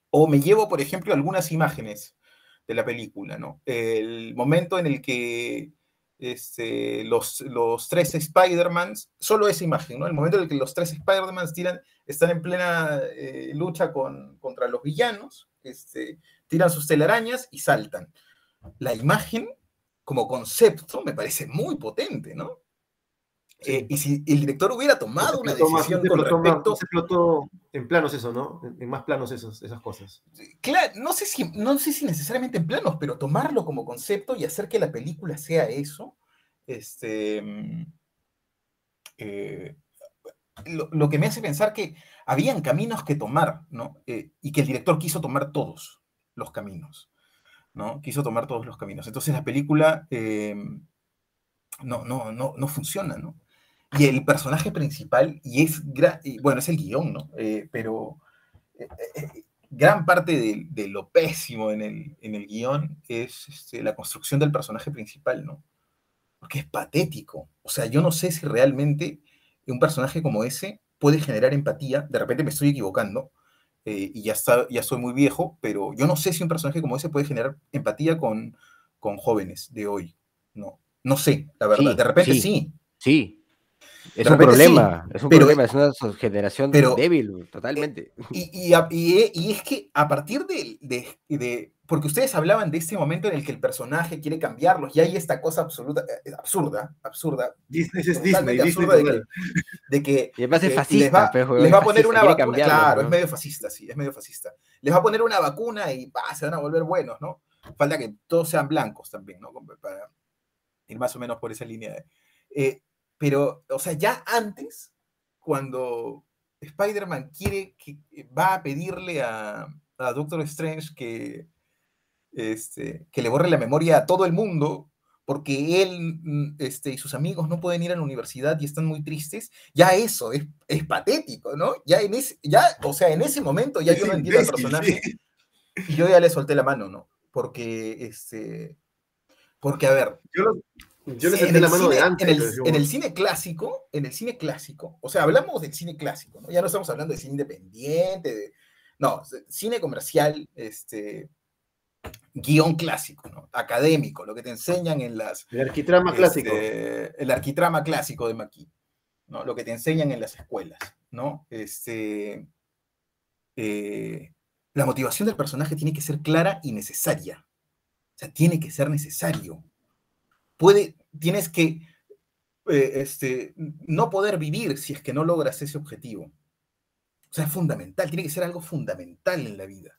O me llevo, por ejemplo, algunas imágenes de la película, ¿no? El momento en el que este, los, los tres Spider-Mans, solo esa imagen, ¿no? El momento en el que los tres Spider-Mans están en plena eh, lucha con, contra los villanos, este, tiran sus telarañas y saltan. La imagen, como concepto, me parece muy potente, ¿no? Eh, y si el director hubiera tomado una decisión con respecto... Se explotó en planos eso, ¿no? En, más planos esos, esas cosas. Claro, no sé, si, no sé si necesariamente en planos, pero tomarlo como concepto y hacer que la película sea eso, este, mm, eh, lo, que me hace pensar que habían caminos que tomar, ¿no? Eh, y que el director quiso tomar todos los caminos, ¿no? Quiso tomar todos los caminos. Entonces la película... no, no, no, no funciona, ¿no? Y el personaje principal, y es, bueno, es el guion, ¿no? Eh, pero eh, eh, gran parte de, lo pésimo en el, en el guion es este, la construcción del personaje principal, ¿no? Porque es patético. O sea, yo no sé si realmente un personaje como ese puede generar empatía. De repente me estoy equivocando y ya, está, ya soy muy viejo, pero yo no sé si un personaje como ese puede generar empatía con, con jóvenes de hoy. No, no sé, la verdad. de repente sí. Sí, es un problema, es un problema, es una generación débil, totalmente. Y, y, es que a partir de, de, Porque ustedes hablaban de este momento en el que el personaje quiere cambiarlos, y hay esta cosa absoluta, eh, absurda, absurda. Disney es Disney, absurda de, que, Y además es fascista, les va, a poner una vacuna. Claro, es medio fascista, sí, es medio fascista. Les va a poner una vacuna y se van a volver buenos, ¿no? Falta que todos sean blancos también, ¿no? Para ir más o menos por esa línea de. Eh, pero, o sea, ya antes, cuando Spider-Man quiere que va a pedirle a, Doctor Strange que, este, que le borre la memoria a todo el mundo, porque él mm, este, y sus amigos no pueden ir a la universidad y están muy tristes, ya eso es, patético, ¿no? Ya en ese, ya, o sea, en ese momento ya yo no entiendo al personaje. Y yo ya le solté la mano, ¿no? Porque, este, porque, a ver, Yo, lo- yo le senté la mano cine, de antes. en el, en cine clásico, en el cine clásico, o sea, hablamos del cine clásico, ¿no? Ya no estamos hablando de cine independiente, de- no, cine comercial, este, guion clásico, ¿no? Académico, lo que te enseñan en las... El arquitrama clásico. este, el arquitrama clásico de Maquis, ¿no? Lo que te enseñan en las escuelas, ¿no? Este, eh, la motivación del personaje tiene que ser clara y necesaria. O sea, tiene que ser necesario. Puede, tienes que eh, este, no poder vivir si es que no logras ese objetivo. O sea, es fundamental, tiene que ser algo fundamental en la vida.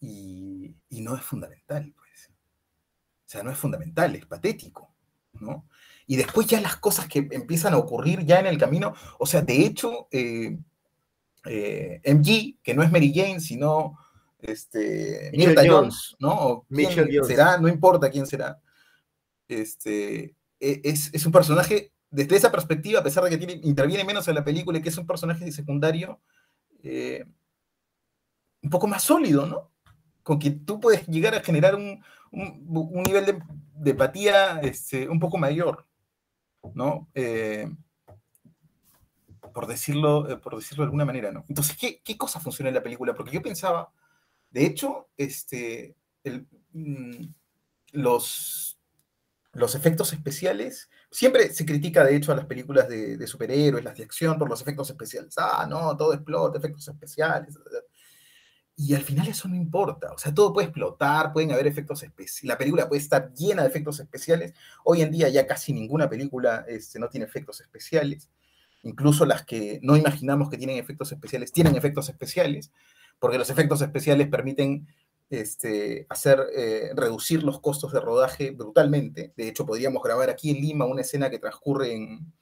Y, y no es fundamental, pues. O sea, no es fundamental, es patético, ¿no? Y después ya las cosas que empiezan a ocurrir ya en el camino, o sea, de hecho, eh, eh, MG, que no es Mary Jane, sino este, Mirta Jones. Jones, ¿no? O quién Michelle Jones. será, no importa quién será. Este, e- es, es un personaje, desde esa perspectiva, a pesar de que interviene menos en la película y que es un personaje secundario, eh, un poco más sólido, ¿no? Con que tú puedes llegar a generar un, un- nivel de, empatía este, un poco mayor, ¿no? Eh, por, decirlo, eh, por decirlo de alguna manera, ¿no? Entonces, ¿qué, qué cosa funciona en la película? Porque yo pensaba, de hecho, este, mm, los, los efectos especiales, siempre se critica, de hecho, a las películas de, superhéroes, las de acción, por los efectos especiales. Ah, no, todo explota, efectos especiales. Y al final eso no importa, o sea, todo puede explotar, pueden haber efectos especiales, la película puede estar llena de efectos especiales. Hoy en día ya casi ninguna película este, no tiene efectos especiales, incluso las que no imaginamos que tienen efectos especiales, tienen efectos especiales, porque los efectos especiales permiten este, hacer, eh, reducir los costos de rodaje brutalmente. De hecho, podríamos grabar aquí en Lima una escena que transcurre en,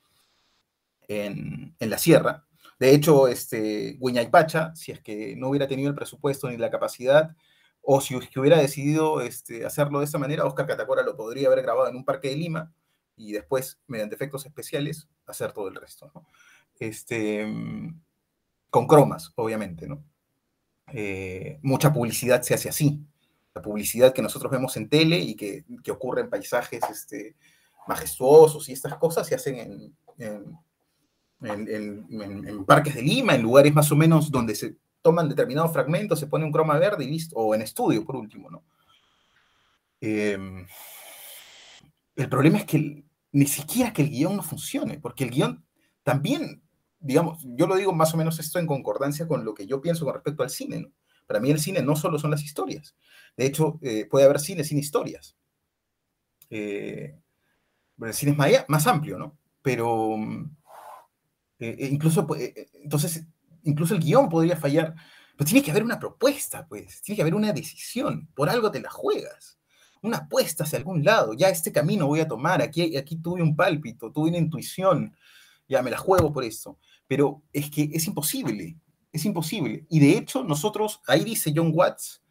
en, la sierra, de hecho, este, Huaypacha, si es que no hubiera tenido el presupuesto ni la capacidad, o si que hubiera decidido este, hacerlo de esa manera, Oscar Catacora lo podría haber grabado en un parque de Lima y después, mediante efectos especiales, hacer todo el resto. Este, con cromas, obviamente. ¿no? Eh, mucha publicidad se hace así. La publicidad que nosotros vemos en tele y que, que ocurre en paisajes este, majestuosos y estas cosas se hacen en, en en, en, parques de Lima, en lugares más o menos donde se toman determinados fragmentos, se pone un croma verde y listo, o en estudio, por último, ¿no? Eh, el problema es que el, ni siquiera que el guion no funcione, porque el guion también, digamos, yo lo digo más o menos esto en concordancia con lo que yo pienso con respecto al cine, ¿no? Para mí el cine no solo son las historias, de hecho, eh, puede haber cine sin historias. Eh, el cine es más, amplio, ¿no? Pero eh, incluso, eh, entonces, incluso el guion podría fallar, pero tiene que haber una propuesta, pues, tiene que haber una decisión, por algo te la juegas, una apuesta hacia algún lado, ya este camino voy a tomar, aquí, aquí tuve un pálpito, tuve una intuición, ya me la juego por eso, pero es que es imposible, es imposible, y de hecho nosotros, ahí dice John Watts,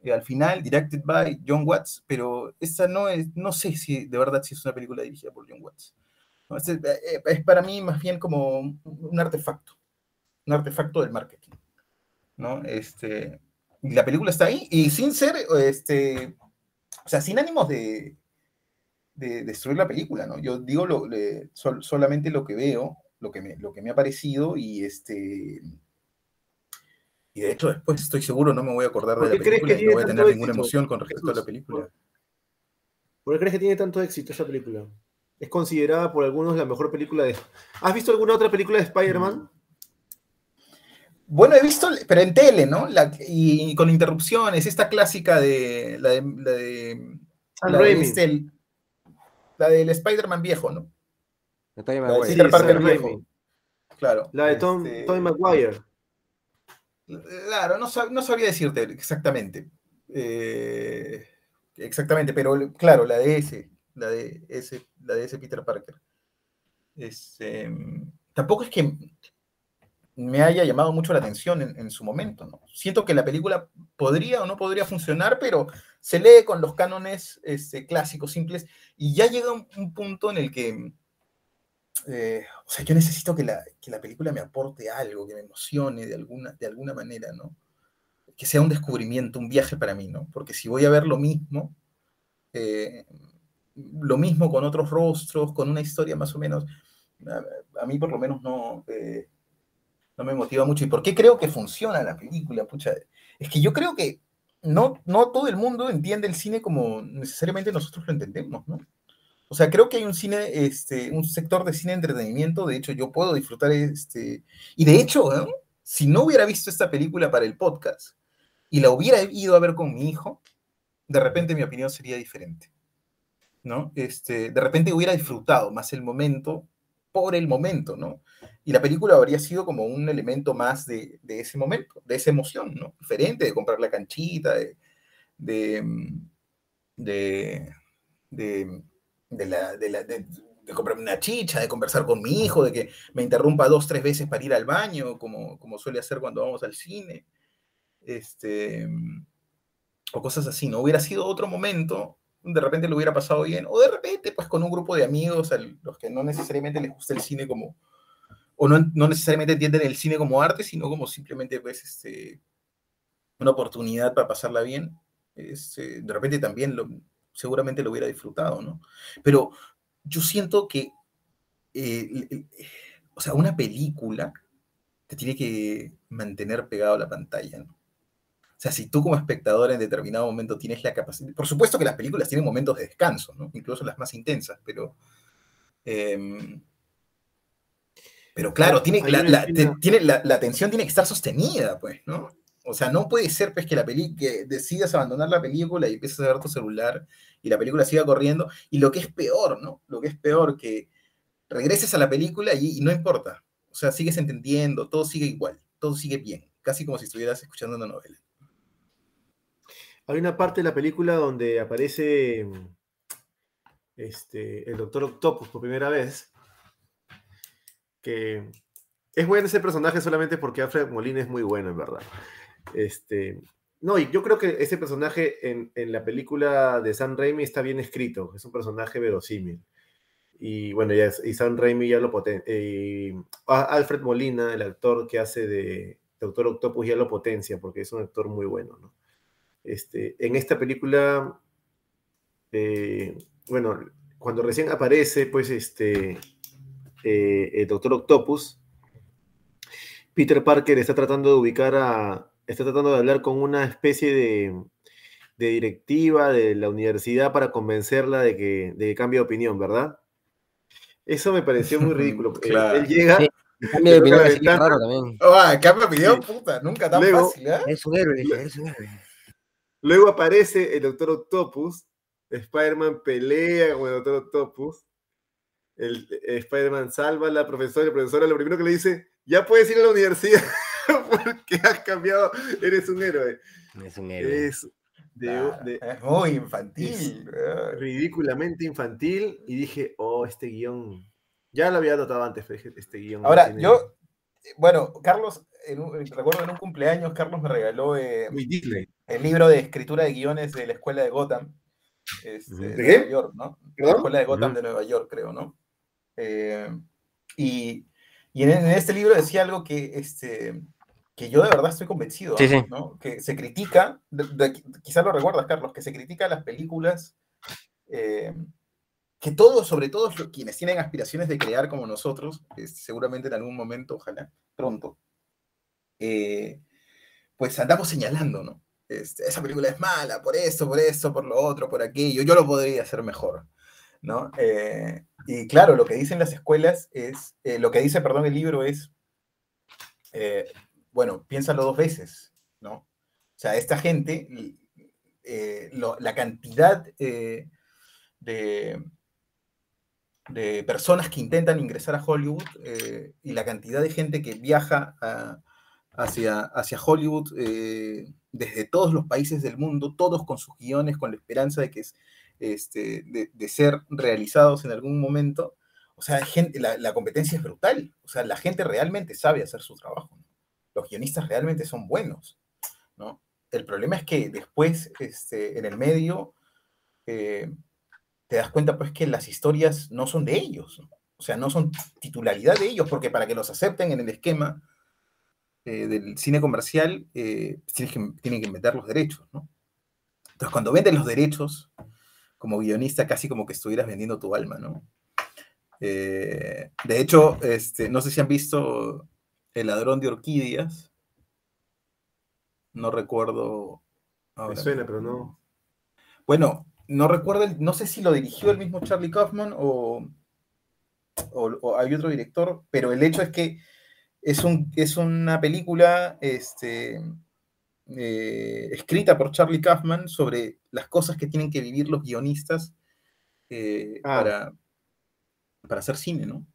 eh, al final, directed by John Watts, pero esta no es, no sé si de verdad si es una película dirigida por John Watts. ¿no? Es, es, para mí más bien como un artefacto, un artefacto del marketing. ¿no? Este, la película está ahí y sin ser, este, o sea, sin ánimos de, de destruir la película, ¿no? Yo digo lo, le, sol, solamente lo que veo, lo que, me, lo que me ha parecido y este... Y de hecho después estoy seguro no me voy a acordar de la película y no voy a tener ninguna emoción con respecto a la película. ¿Por qué crees que tiene tanto éxito esa película? Es considerada por algunos la mejor película de... ¿Has visto alguna otra película de Spider-Man? Bueno, he visto, pero en tele, ¿no? La, y con interrupciones, esta clásica de la de, la de, la de este, la del Spider-Man viejo, ¿no? La de Peter Parker viejo. Claro. La de Tom, este... Tom Maguire. Claro, no, no, sabría decirte exactamente. Eh, exactamente, pero claro, la de ese, la de ese, la de ese Peter Parker. Este, tampoco es que me haya llamado mucho la atención en, en, su momento. ¿no? Siento que la película podría o no podría funcionar, pero se lee con los cánones este, clásicos, simples, y ya llega un, un punto en el que, eh, o sea, yo necesito que la, que la, película me aporte algo, que me emocione de alguna, de alguna manera, ¿no? que sea un descubrimiento, un viaje para mí, ¿no? Porque si voy a ver lo mismo, eh, lo mismo con otros rostros, con una historia más o menos, a, mí por lo menos no, eh, no me motiva mucho. ¿Y por qué creo que funciona la película? Pucha, es que yo creo que no, no todo el mundo entiende el cine como necesariamente nosotros lo entendemos, ¿no? O sea, creo que hay un cine, este, un sector de cine de entretenimiento, de hecho yo puedo disfrutar este, y de hecho, si no hubiera visto esta película para el podcast y la hubiera ido a ver con mi hijo, de repente mi opinión sería diferente, ¿no? Este, de repente hubiera disfrutado más el momento por el momento, ¿no? Y la película habría sido como un elemento más de, ese momento, de esa emoción, ¿no? Diferente de comprar la canchita, de, de, de, de, comprarme una chicha, de conversar con mi hijo, de que me interrumpa dos, tres veces para ir al baño, como, como suele hacer cuando vamos al cine. Este, o cosas así, ¿no? Hubiera sido otro momento, de repente lo hubiera pasado bien, o de repente, pues con un grupo de amigos, a los que no necesariamente les gusta el cine como, o no, no, necesariamente entienden el cine como arte, sino como simplemente pues, este, una oportunidad para pasarla bien, este, de repente también lo, seguramente lo hubiera disfrutado, ¿no? Pero yo siento que, eh, o sea, una película te tiene que mantener pegado a la pantalla, ¿no? O sea, si tú como espectador en determinado momento tienes la capacidad, por supuesto que las películas tienen momentos de descanso, ¿no? Incluso las más intensas, pero... Eh, pero claro, tiene, la, tiene, la, atención tiene que estar sostenida, pues, ¿no? O sea, no puede ser pues, que la peli que decidas abandonar la película y empieces a ver tu celular y la película siga corriendo. Y lo que es peor, ¿no? Lo que es peor, que regreses a la película y, no importa. O sea, sigues entendiendo, todo sigue igual, todo sigue bien, casi como si estuvieras escuchando una novela. Hay una parte de la película donde aparece este, el Doctor Octopus por primera vez que es bueno ese personaje solamente porque Alfred Molina es muy bueno, en verdad. Este, no, y yo creo que ese personaje en, la película de Sam Raimi está bien escrito, es un personaje verosímil. Y bueno, ya, y Sam Raimi ya lo potencia. Eh, Alfred Molina, el actor que hace de Doctor Octopus, ya lo potencia porque es un actor muy bueno, ¿no? Este, en esta película, eh, bueno, cuando recién aparece, pues este, eh, el Doctor Octopus, Peter Parker está tratando de ubicar a, está tratando de hablar con una especie de, directiva de la universidad para convencerla de que, de cambie de opinión, ¿verdad? Eso me pareció muy ridículo. Él, llega... Cambio de opinión es raro también. Ah, cambio de opinión, puta, nunca tan fácil, ¿eh? Es un héroe, es un héroe. Luego aparece el Doctor Octopus, Spider-Man pelea con el Doctor Octopus, el, eh, Spider-Man salva a la profesora, y la profesora lo primero que le dice, ya puedes ir a la universidad porque has cambiado, eres un héroe. Es un héroe. Es, muy infantil. ridículamente infantil y dije, oh, este guion, ya lo había notado antes, este guion. Ahora, yo, bueno, Carlos, recuerdo en un cumpleaños, Carlos me regaló eh, el libro de escritura de guiones de la escuela de Gotham. Este, ¿De, Nueva York, ¿no? La escuela de Gotham de Nueva York, creo, ¿no? Eh, y, en, este libro decía algo que, este, que yo de verdad estoy convencido, ¿no? que se critica, quizás lo recuerdas, Carlos, que se critica las películas, eh, que todos, sobre todo quienes tienen aspiraciones de crear como nosotros, seguramente en algún momento, ojalá, pronto, eh, pues andamos señalando, ¿no? Este, esa película es mala, por esto, por esto, por lo otro, por aquello, yo lo podría hacer mejor. ¿No? Eh, y claro, lo que dicen las escuelas es, eh, lo que dice, perdón, el libro es, eh, bueno, piénsalo dos veces, ¿no? O sea, esta gente, la cantidad de, de personas que intentan ingresar a Hollywood y la cantidad de gente que viaja hacia, hacia Hollywood desde todos los países del mundo, todos con sus guiones, con la esperanza de que este, de, ser realizados en algún momento, o sea, gente, la, competencia es brutal. O sea, la gente realmente sabe hacer su trabajo. Los guionistas realmente son buenos. ¿no? El problema es que después, este, en el medio, eh, te das cuenta pues que las historias no son de ellos. O sea, no son titularidad de ellos, porque para que los acepten en el esquema, eh, del cine comercial, eh, que, tienen que vender los derechos, ¿no? Entonces, cuando venden los derechos, como guionista, casi como que estuvieras vendiendo tu alma, ¿no? Eh, de hecho, este, no sé si han visto El ladrón de orquídeas. No recuerdo. Me suena, pero no. Bueno, no recuerdo, el- no sé si lo dirigió el mismo Charlie Kaufman o, o- o hay otro director, pero el hecho es que es, un, es una película este, eh, escrita por Charlie Kaufman sobre las cosas que tienen que vivir los guionistas eh, Ah. para, para hacer cine, ¿no?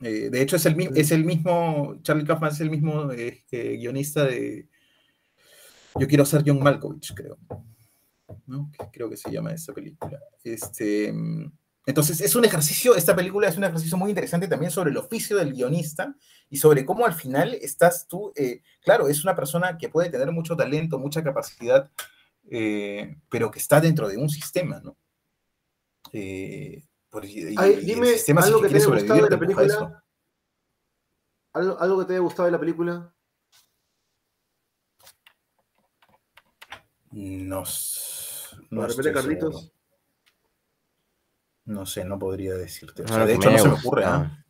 Eh, de hecho, es el, es el mismo, Charlie Kaufman es el mismo eh, guionista de Yo quiero ser John Malkovich, creo. creo que se llama esa película. Este, mm, entonces, es un ejercicio, esta película es un ejercicio muy interesante también sobre el oficio del guionista y sobre cómo al final estás tú, eh, claro, es una persona que puede tener mucho talento, mucha capacidad, eh, pero que está dentro de un sistema, ¿no? Eh, por- y- y Ay, el dime sistema, algo que te haya gustado de la película. ¿Algo, algo que te haya gustado de la película? No, no de repente, Carlitos. seguro. No sé, no podría decirte. O de hecho, no se me ocurre. ¿ah?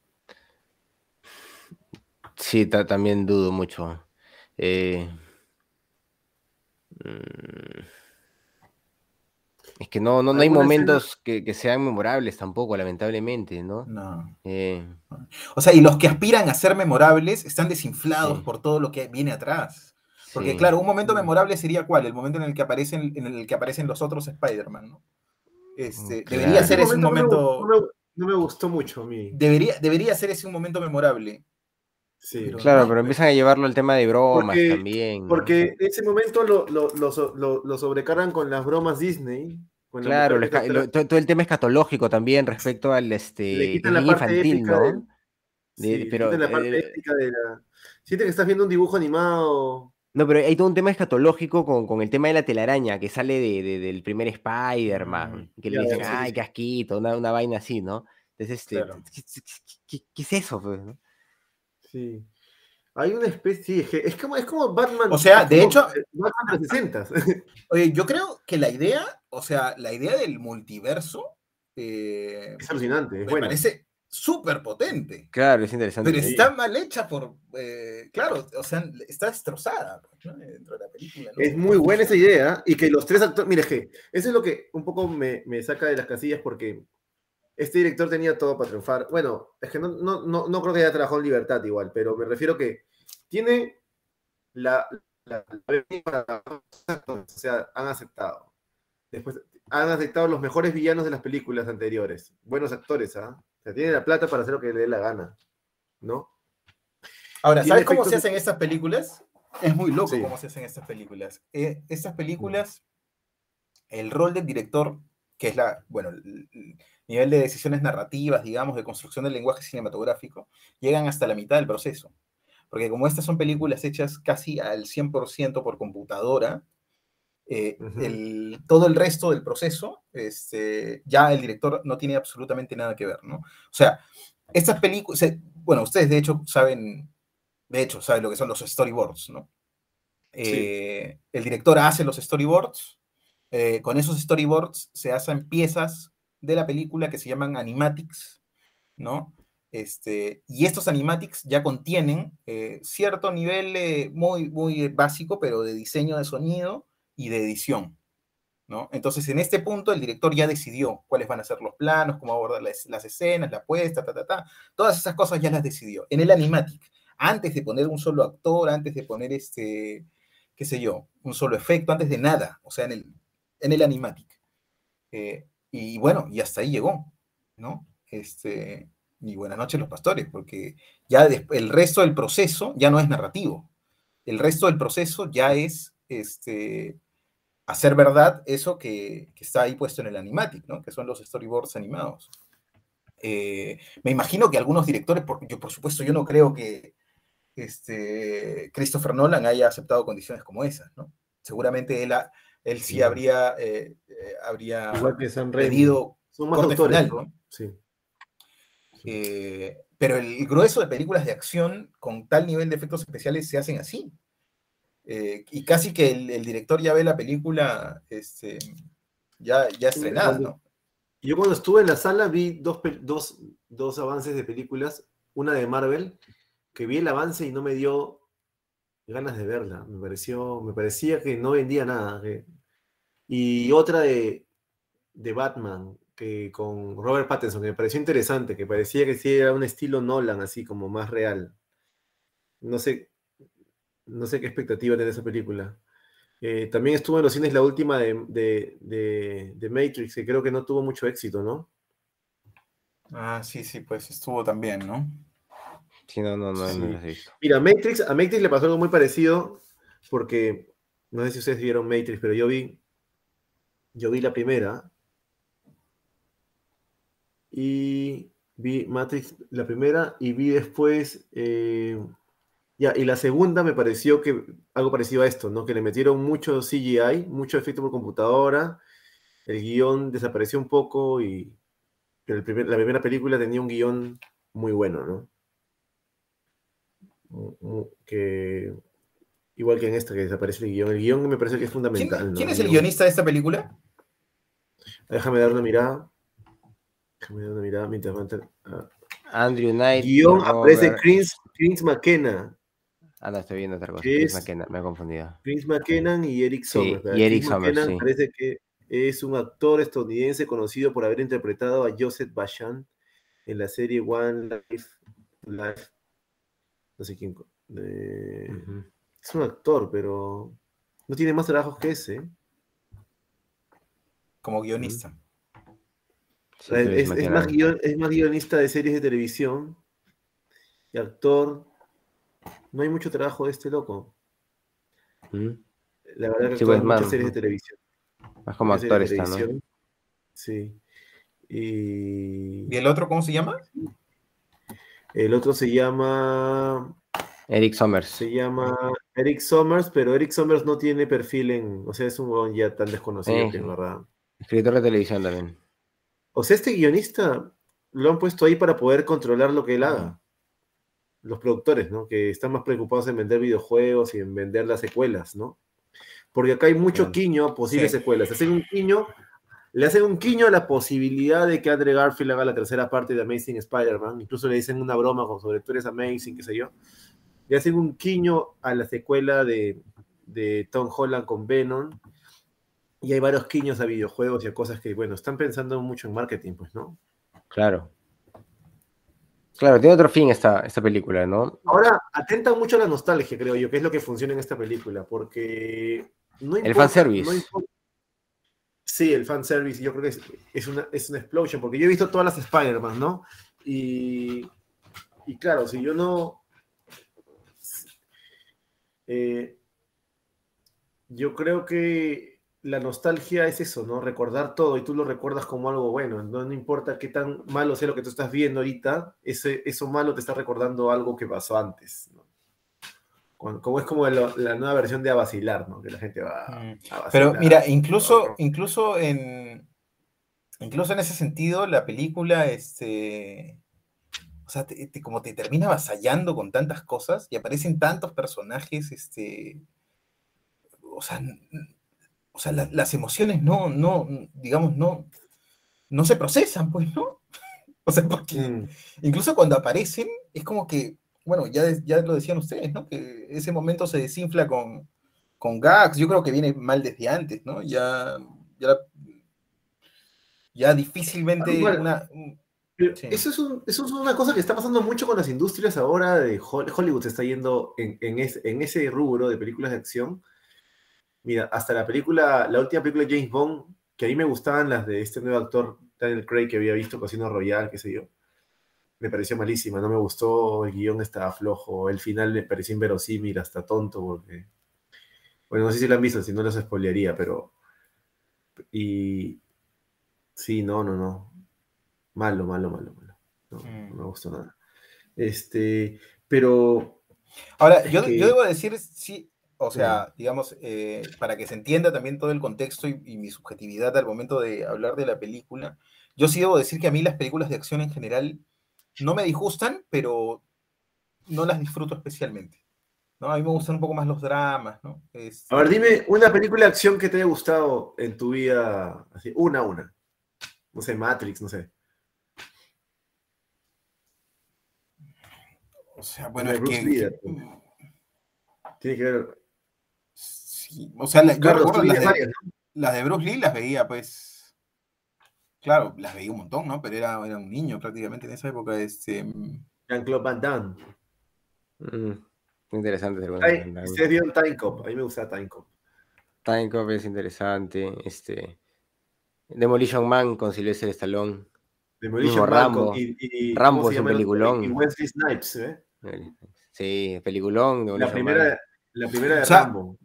Sí, ta- también dudo mucho. Eh, mm, es que no, no, no hay momentos que, que sean memorables tampoco, lamentablemente, ¿no? No. Eh, O sea, y los que aspiran a ser memorables están desinflados Sí. por todo lo que viene atrás. Porque, sí. claro, un momento Mm. memorable sería cuál? El momento en el que aparecen, en el que aparecen los otros Spider-Man, ¿no? Este, Debería ser ese un momento. No me, no me gustó mucho a mí. Debería, debería ser ese un momento memorable. Sí. Pero- Claro, no, pero pues. empiezan a llevarlo al tema de bromas Porque- también. ¿no? Porque ese momento lo, lo, lo, lo- lo sobrecargan con las bromas Disney. con Claro, todo, el tema escatológico también respecto al este quitan la parte infantil, épica ¿no? De- sí, pero, quitan la parte eh, épica de la... Siente que estás viendo un dibujo animado. No, pero hay todo un tema escatológico con, con el tema de la telaraña que sale de, de- del primer Spider-Man. Que le dicen, sí, ay, sí. qué asquito, una, una vaina así, ¿no? Entonces, este, Claro. ¿qué, qué- qué- qué es eso? pues, no? Sí. Hay una especie... sí, es, que es como, es como Batman. O sea, de hecho- Batman de los 60 Oye, yo creo que la idea, o sea, la idea del multiverso eh, es alucinante, es me bueno. parece súper potente. Claro, es interesante. Pero está mal hecha por. eh, claro, o sea, está destrozada pues, ¿no? dentro de la película. ¿no? Es muy buena esa idea y que los tres actores, mire, es que eso es lo que un poco me, me saca de las casillas porque este director tenía todo para triunfar. Bueno, es que no, no, no, no creo que haya trabajado en Libertad igual, pero me refiero que tiene la... la- la- o sea, han aceptado. Después han aceptado los mejores villanos de las películas anteriores. Buenos actores, ¿ah? O sea, tiene la plata para hacer lo que le dé la gana, ¿no? Ahora, ¿sabes cómo se hacen estas películas? Es muy loco Sí. cómo se hacen estas películas. Eh, estas películas, el rol del director, que es la, bueno, el nivel de decisiones narrativas, digamos, de construcción del lenguaje cinematográfico, llegan hasta la mitad del proceso. Porque como estas son películas hechas casi al 100% por computadora, eh, Ujú. el- todo el resto del proceso, este, ya el director no tiene absolutamente nada que ver, ¿no? O sea, estas películas, bueno, ustedes de hecho saben, de hecho, saben lo que son los storyboards, ¿no? Eh, El director hace los storyboards, eh, con esos storyboards se hacen piezas de la película que se llaman animatics, ¿no? Este, y estos animatics ya contienen eh, cierto nivel eh, muy, muy básico, pero de diseño de sonido y de edición. ¿no? Entonces, en este punto, el director ya decidió cuáles van a ser los planos, cómo abordar las, escenas, la puesta, ta, ta, ta. Todas esas cosas ya las decidió. En el animatic, antes de poner un solo actor, antes de poner este, qué sé yo, un solo efecto, antes de nada, o sea, en el, en el animatic. Eh, y bueno, y hasta ahí llegó, ¿no? Este, y buenas noches los pastores, porque ya el resto del proceso ya no es narrativo. El resto del proceso ya es este, hacer verdad eso que, que está ahí puesto en el animatic, ¿no? Que son los storyboards animados. Eh, me imagino que algunos directores, porque yo por supuesto yo no creo que este, Christopher Nolan haya aceptado condiciones como esas, ¿no? Seguramente él, ha- él sí Sí. habría, eh, eh, habría Igual que pedido Son más corte autores, final, ¿no? ¿no? Sí. pero el grueso de películas de acción con tal nivel de efectos especiales se hacen así. Eh, y casi que el, director ya ve la película este, ya, ya estrenada, ¿no? Yo cuando estuve en la sala vi dos, dos, dos avances de películas, una de Marvel, que vi el avance y no me dio ganas de verla. Me pareció, me parecía que no vendía nada. Y otra de, de Batman, que con Robert Pattinson, que me pareció interesante, que parecía que sí era un estilo Nolan, así como más real. No sé, no sé qué expectativa tiene esa película. Eh, también estuvo en los cines la última de, de, Matrix, que creo que no tuvo mucho éxito, ¿no? Ah, sí, sí, pues estuvo también, ¿no? Sí, no, no, no, no Mira, Matrix, a Matrix le pasó algo muy parecido, porque no sé si ustedes vieron Matrix, pero yo vi, yo vi la primera y vi Matrix la primera y vi después eh, ya, y la segunda me pareció que algo parecido a esto, ¿no? Que le metieron mucho CGI, mucho efecto por computadora, el guion desapareció un poco y la primera película tenía un guion muy bueno, ¿no? Que igual que en esta que desaparece el guion. El guion me parece que es fundamental. ¿Quién, es el guionista de esta película? Déjame dar una mirada. Déjame dar una mirada mientras ah. Andrew Knight. Guión aparece Chris, Chris McKenna. Ah, no, estoy viendo otra cosa. Chris McKenna, me he confundido. Chris McKenna y Eric Sommers. y Eric Sommers, sí. parece que es un actor estadounidense conocido por haber interpretado a Joseph Bachan en la serie One Life. Life no sé quién. Es un actor, pero no tiene más trabajos que ese. Como guionista. es, más guionista de series de televisión y actor no hay mucho trabajo de este loco. La verdad que sí, pues, muchas series de televisión. Más como actor está, ¿no? Sí. Y... ¿Y el otro cómo se llama? El otro se llama... Eric Sommers. Se llama Eric Sommers, pero Eric Sommers no tiene perfil en... O sea, es un ya tan desconocido que verdad. Escritor de televisión también. O sea, este guionista lo han puesto ahí para poder controlar lo que él haga los productores, ¿no? Que están más preocupados en vender videojuegos y en vender las secuelas, ¿no? Porque acá hay mucho quiño a posibles secuelas. Hacen un quiño, le hacen un quiño a la posibilidad de que Andrew Garfield haga la tercera parte de Amazing Spider-Man. Incluso le dicen una broma con sobre tú eres Amazing, qué sé yo. Le hacen un quiño a la secuela de, de Tom Holland con Venom. Y hay varios quiños a videojuegos y a cosas que, bueno, están pensando mucho en marketing, pues, ¿no? Claro. Claro, tiene otro fin esta, esta película, ¿no? Ahora, atenta mucho a la nostalgia, creo yo, que es lo que funciona en esta película, porque no importa, El fanservice. sí, el fanservice, yo creo que es, una, es una explosion, porque yo he visto todas las Spider-Man, ¿no? Y, y claro, si yo no... Eh, yo creo que la nostalgia es eso, ¿no? Recordar todo y tú lo recuerdas como algo bueno. No, importa qué tan malo sea lo que tú estás viendo ahorita, ese, eso malo te está recordando algo que pasó antes, ¿no? Como, es como la nueva versión de a vacilar, ¿no? Que la gente va a mm. vacilar. Pero mira, incluso, incluso en incluso en ese sentido, la película, este. O sea, como te termina avasallando con tantas cosas y aparecen tantos personajes, este. O sea, o sea, las emociones no, no, digamos, no, no se procesan, pues, ¿no? O sea, porque mm. incluso cuando aparecen, es como que, bueno, ya, ya lo decían ustedes, ¿no? Que ese momento se desinfla con, con gags, yo creo que viene mal desde antes, ¿no? Ya, ya, difícilmente una... Eso, es una cosa que está pasando mucho con las industrias ahora de Hollywood, se está yendo en, en ese rubro de películas de acción, Mira, hasta la película, la última película de James Bond, que a mí me gustaban las de este nuevo actor, Daniel Craig, que había visto Casino Royale, qué sé yo. Me pareció malísima, no me gustó, el guion estaba flojo, el final me pareció inverosímil, hasta tonto, porque... Bueno, no sé si lo han visto, si no los spoilearía, pero... Y... Sí, no, no, no. Malo, malo, malo, malo. No, no me gustó nada. Este, pero... Ahora, yo, yo debo decir, sí, o sea, digamos, eh, para que se entienda también todo el contexto y, mi subjetividad al momento de hablar de la película, yo sí debo decir que a mí las películas de acción en general no me disgustan, pero no las disfruto especialmente. ¿no? A mí me gustan un poco más los dramas, ¿no? Este, A ver, dime una película de acción que te haya gustado en tu vida, así, una a una. No sé, Matrix, no sé. O sea, bueno, es que, Tiene que ver. Sí, o sea, la- yo recuerdo las de, varias, ¿no? las de Bruce Lee las veía, pues, claro, las veía un montón, ¿no? Pero era, era un niño prácticamente en esa época, este, mm, Jean-Claude Van Damme. Mm, interesante. Damme. Ustedes vieron Time Cop. A mí me gusta Time Cop. Time Cop es interesante. Este, Demolition Man con Sylvester Stallone. Demolition Man Rambo. con- y, y- Rambo ¿cómo se es un peliculón. Y Wesley Snipes, ¿eh? Sí, peliculón. La primera, Man. la primera de O sea, Rambo.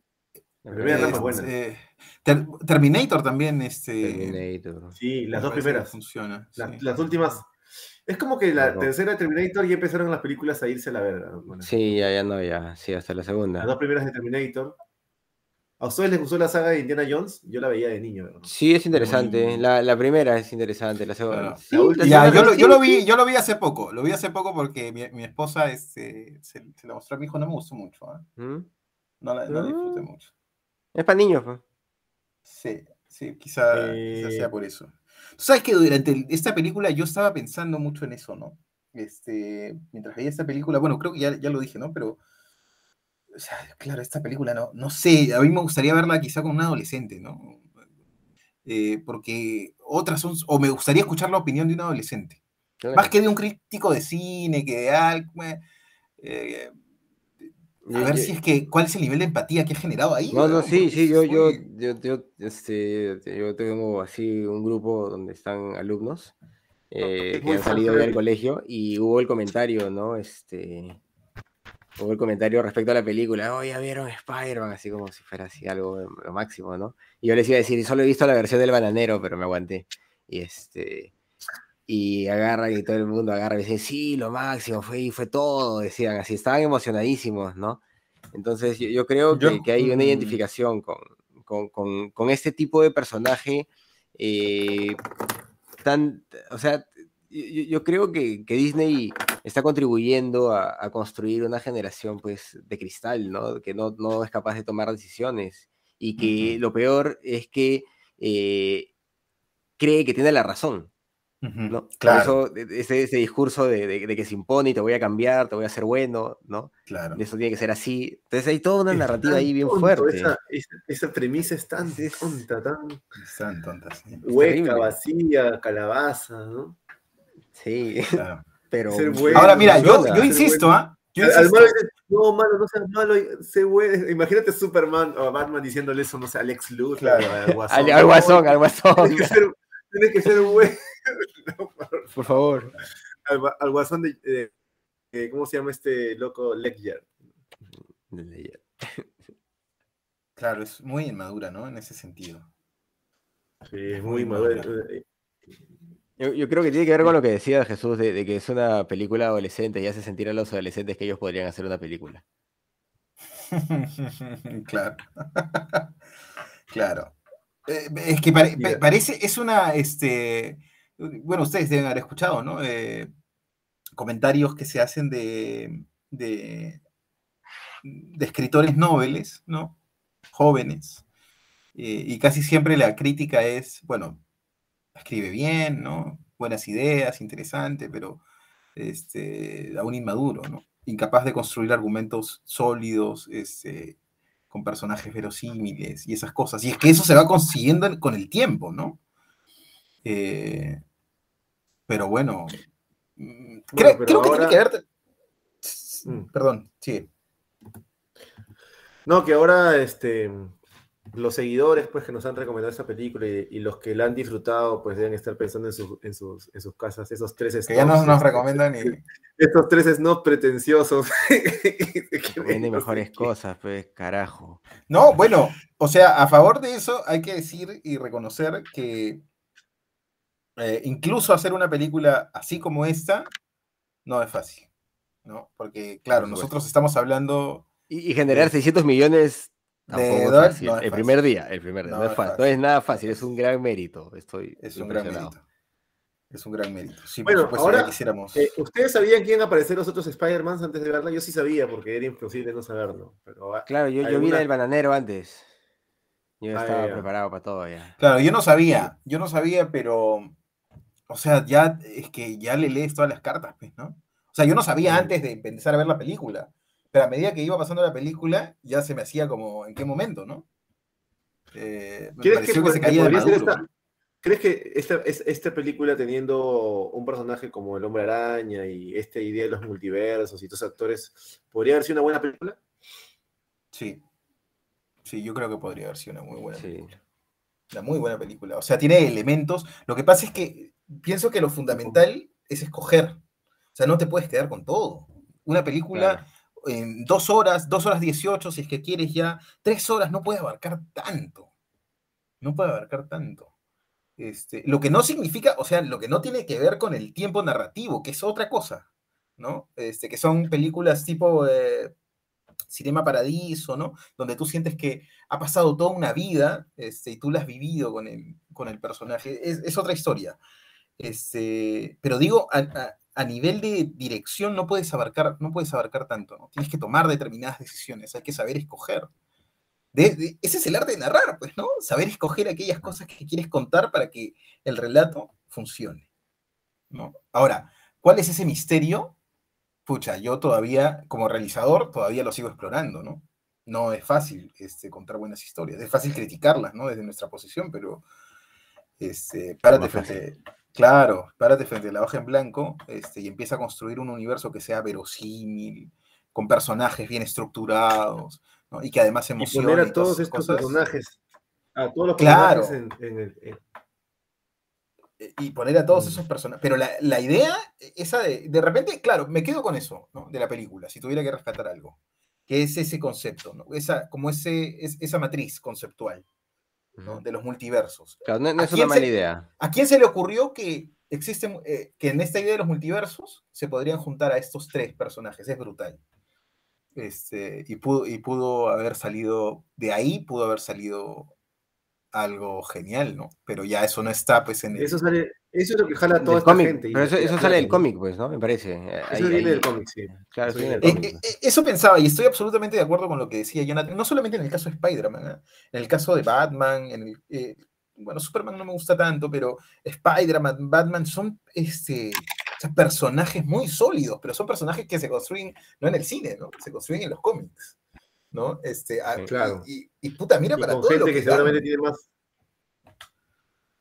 La primera eh, buena. eh, Ter- Terminator también, este, Terminator. Sí, las dos primeras. Funciona. La- sí. Las últimas. Es como que la Las dos. tercera Terminator ya empezaron las películas a irse a la verga. Bueno, Sí, ya, ya no, ya. Sí, hasta la segunda. Las dos primeras de Terminator. ¿A ustedes les gustó la saga de Indiana Jones? Yo la veía de niño. ¿verdad? Sí, es interesante. La, la primera es interesante. La segunda. Claro. Sí, La Ya, yo lo, yo lo vi, yo lo vi hace poco, lo vi hace poco porque mi, mi esposa este, se, se la mostró a mi hijo, no me gustó mucho, ¿eh? ¿Mm? no la no la disfruté mucho. Es para niños, pues. Sí, sí, quizá, quizá Eh, sea por eso. Tú sabes que durante esta película yo estaba pensando mucho en eso, ¿no? Este, mientras veía esta película, bueno, creo que ya, ya lo dije, ¿no? Pero, o sea, claro, esta película, no, no sé, a mí me gustaría verla quizá con un adolescente, ¿no? Eh, porque otras son, o me gustaría escuchar la opinión de un adolescente. Claro. Más que de un crítico de cine, que de algo. eh, eh, a ver si es que, ¿cuál es el nivel de empatía que ha generado ahí? No, no, sí, sí, yo, yo, yo, yo, este, yo tengo así un grupo donde están alumnos eh, es que han salido del ¿eh? colegio y hubo el comentario, ¿no? Este, hubo el comentario respecto a la película, oh, ya vieron Spider-Man, así como si fuera así algo lo máximo, ¿no? Y yo les iba a decir, solo he visto la versión del bananero, pero me aguanté. Y este, y agarran y todo el mundo agarra y dice, sí, lo máximo, fue, y fue todo, decían así, estaban emocionadísimos, ¿no? Entonces yo, yo creo Yo- que, que hay una identificación con, con, con- con este tipo de personaje eh, tan, o sea, yo, yo- creo que, que Disney está contribuyendo a, a construir una generación pues de cristal, ¿no? Que no, no es capaz de tomar decisiones y que Ujú. lo peor es que eh, cree que tiene la razón. ¿No? Por Claro, eso e- ese, ese discurso de, de- de que se impone y te voy a cambiar, te voy a hacer bueno, ¿no? claro. Eso tiene que ser así. Entonces hay toda una Es narrativa ahí bien tonto, fuerte. Esa, esa- esa premisa es tan tonta, tan sí, hueca, terrible. vacía, calabaza, ¿no? Sí, claro. pero bueno. Ahora, mira, yo, yo insisto, ¿ah? Al insisto. malo dice, no, malo, no seas malo, sé bueno. Imagínate Superman o Batman diciéndole eso, no sé, a Lex Luthor, Claro. al Guasón. al, guasón, al guasón, Tiene que ser, tiene que ser bueno. No, por- por favor. al, al guasón de, de- eh, ¿cómo se llama este loco? Ledger. Claro, es muy inmadura, ¿no? En ese sentido. Sí, es Muy muy maduro. madura. eh, Yo, yo creo que tiene que ver con lo que decía Jesús de, de que es una película adolescente y hace sentir a los adolescentes que ellos podrían hacer una película. claro. claro. Eh, es que pare- pa- Mira. parece, es una, este, bueno, ustedes deben haber escuchado, ¿no? Eh, comentarios que se hacen de, de, escritores noveles, ¿no? Jóvenes. Eh, y casi siempre la crítica es, bueno, escribe bien, ¿no? Buenas ideas, interesante, pero este, aún inmaduro, ¿no? Incapaz de construir argumentos sólidos, este, con personajes verosímiles y esas cosas. Y es que eso se va consiguiendo en- con el tiempo, ¿no? Eh, pero bueno, mm, creo, pero creo que tiene que ver... Mm. Perdón, sí. No, que ahora este, los seguidores pues, que nos han recomendado esta película y, y los que la han disfrutado pues deben estar pensando en, sus- en, sus, en sus casas, esos tres Que ya snobs, nos recomiendan y... Estos tres snobs pretenciosos. que Vende no sé mejores cosas, pues, carajo. No, bueno, o sea, a favor de eso hay que decir y reconocer que eh, incluso hacer una película así como esta no es fácil, ¿no? Porque, claro, nosotros estamos hablando Y, y generar 600 millones De dólares no es el fácil. primer día, el primer día. No No, es fácil, no es nada fácil, es un gran mérito. Estoy es un gran impresionado. mérito. Es un gran mérito. Sí, Bueno, por supuesto, ahora, quisiéramos. Eh, ¿Ustedes sabían quién aparecer los otros Spider-Man antes de verla? Yo sí sabía, porque era imposible no saberlo. Pero, Claro, yo, yo vi del bananero antes. Yo Ah, estaba ya. preparado para todo ya. Claro, yo no sabía, yo no sabía, pero, o sea, ya es que ya le lees todas las cartas, pues, ¿no? O sea, yo no sabía antes de empezar a ver la película, pero a medida que iba pasando la película, ya se me hacía como, ¿en qué momento, no? Eh, me ¿Crees que, pareció que, pod- se que caía de podría ser maduro, esta, ¿no? ¿Crees que esta, es- esta película teniendo un personaje como el Hombre Araña y esta idea de los multiversos y todos actores, podría haber sido una buena película? Sí, sí, yo creo que podría haber sido una muy buena Sí. película. Una muy buena película. O sea, tiene elementos. Lo que pasa es que pienso que lo fundamental es escoger. O sea, no te puedes quedar con todo. Una película Claro. en dos horas, dos horas dieciocho, si es que quieres ya, tres horas no puede abarcar tanto. No puede abarcar tanto. Este, lo que no significa, o sea, lo que no tiene que ver con el tiempo narrativo, que es otra cosa, ¿no? Este, que son películas tipo eh, Cinema Paradiso, ¿no? Donde tú sientes que ha pasado toda una vida este, y tú la has vivido con el, con el personaje. Es, es otra historia. Este, pero digo, a, a- a nivel de dirección no puedes abarcar, no puedes abarcar tanto, ¿no? Tienes que tomar determinadas decisiones, hay que saber escoger. De- de- ese es el arte de narrar, pues, ¿no? Saber escoger aquellas cosas que quieres contar para que el relato funcione, ¿no? Ahora, ¿cuál es ese misterio? Pucha, yo todavía, como realizador, todavía lo sigo explorando, ¿no? No es fácil este, contar buenas historias, es fácil criticarlas, ¿no? Desde nuestra posición, pero este, párate frente, claro, párate frente a la hoja en blanco este, y empieza a construir un universo que sea verosímil, con personajes bien estructurados, ¿no? Y que además Y emocione. poner a y todos estos cosas. personajes, a todos los Claro. personajes en, en el... en- y poner a todos Mm. esos personajes. Pero la, la idea, eh, esa de, de repente, claro, me quedo con eso, ¿no? De la película, si tuviera que rescatar algo, que es ese concepto, ¿no? Esa, como ese, es- esa matriz conceptual, De los multiversos. Claro, no, no ¿A es una mala se- idea. ¿A quién se le ocurrió que existe, eh, que en esta idea de los multiversos se podrían juntar a estos tres personajes? Es brutal. Este, y, pudo, y pudo haber salido, de ahí pudo haber salido algo genial, ¿no? Pero ya eso no está, pues, en el, Eso, sale, eso es lo que jala toda esta cómic, gente. pero eso, sale del cómic, pues, ¿no? Me parece. Eh, Eso ahí- viene ahí- del cómic, sí. Claro, Eso viene del cómic. eh, eh, eso pensaba, y estoy absolutamente de acuerdo con lo que decía Jonathan, no solamente en el caso de Spider-Man, en el caso de Batman, en el, eh, bueno, Superman no me gusta tanto, pero Spider-Man, Batman son este, o sea, personajes muy sólidos, pero son personajes que se construyen no en el cine, ¿no? se construyen en los cómics. ¿No? Este, Claro. y, y puta, mira Y para con todo lo que, que seguramente dan. tiene más.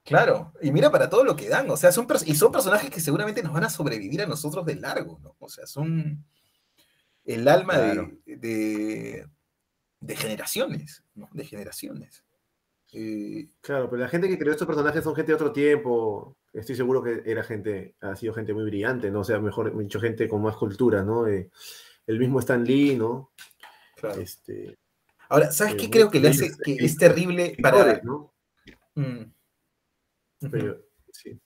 Claro, y mira para todo lo que dan, o sea, son y son personajes que seguramente nos van a sobrevivir a nosotros de largo, ¿no? O sea, son el alma de, de generaciones, ¿no? De generaciones. Eh, Claro, pero la gente que creó estos personajes son gente de otro tiempo. Estoy seguro que era gente, ha sido gente muy brillante, ¿no? O sea, mejor dicho, gente con más cultura, ¿no? Eh, el mismo Stan Lee, ¿no? Claro. Este, Ahora, ¿sabes qué creo que le hace que es terrible para... ¿no? Mm. Ujú. Pero, sí.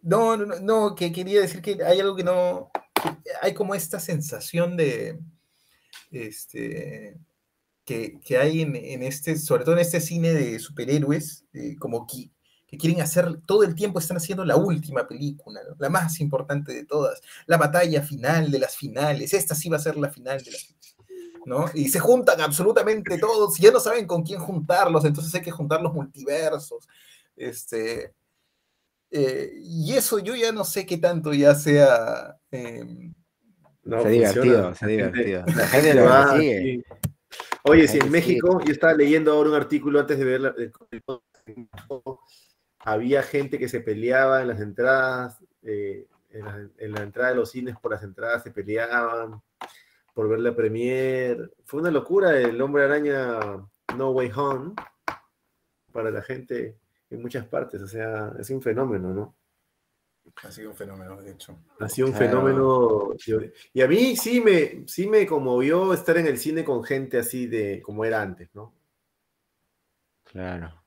No, no, que quería decir que hay algo que no. que hay como esta sensación de. Este. Que, que hay en, en este, sobre todo en este cine de superhéroes, eh, como que, que quieren hacer, todo el tiempo están haciendo la última película, ¿no? la más importante de todas, la batalla final de las finales, esta sí va a ser la final de las ¿no? Y se juntan absolutamente todos, y ya no saben con quién juntarlos, entonces hay que juntar los multiversos. Este, eh, y eso yo ya no sé qué tanto ya sea. em, No, se ha divertido, se ha La gente- divertido. la gente lo va, sigue. sí. Oye, La si en sigue. México, yo estaba leyendo ahora un artículo antes de ver la- el cómic, había gente que se peleaba en las entradas, eh, en, la, en la entrada de los cines por las entradas se peleaban por ver la premier. Fue una locura el Hombre Araña No Way Home para la gente en muchas partes, o sea, es un fenómeno, ¿no? ha sido un fenómeno, de hecho. Ha sido un Claro. fenómeno. Y a mí sí me, sí me conmovió estar en el cine con gente así de como era antes, ¿no? Claro.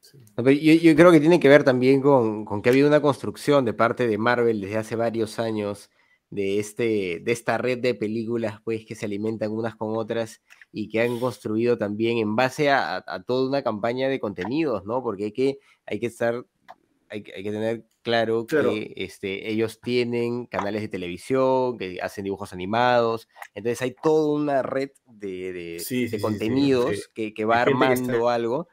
Sí. Yo, yo creo que tiene que ver también con, con que ha habido una construcción de parte de Marvel desde hace varios años de, este, de esta red de películas pues, que se alimentan unas con otras y que han construido también en base a, toda una campaña de contenidos, ¿no? Porque hay que, hay que estar, hay, que- hay que tener claro, Claro. que este, ellos tienen canales de televisión, que hacen dibujos animados, entonces hay toda una red de, de- Sí, de sí, sí, sí, contenidos sí. Que, que va que está- armando algo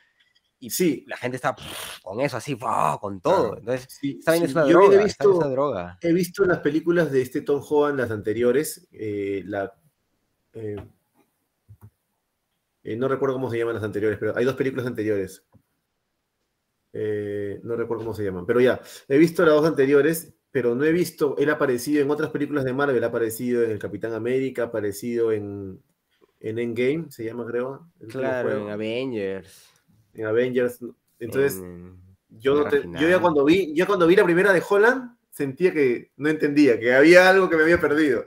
y Sí, la gente está con eso así, con todo. Entonces, sí, esta vaina sí. es una Yo droga, he visto, una droga. he visto las películas de este Tom Holland, las anteriores, eh, la, eh, eh, no recuerdo cómo se llaman las anteriores, pero hay dos películas anteriores. No recuerdo cómo se llaman, pero ya, he visto las dos anteriores, pero no he visto, él ha aparecido en otras películas de Marvel, ha aparecido en El Capitán América, ha aparecido en, en Endgame, se llama creo. Claro, en Avengers. En Avengers. Entonces, en- yo, no Guerra te- yo ya cuando vi, ya cuando vi la primera de Holland, sentía que no entendía, que había algo que me había perdido.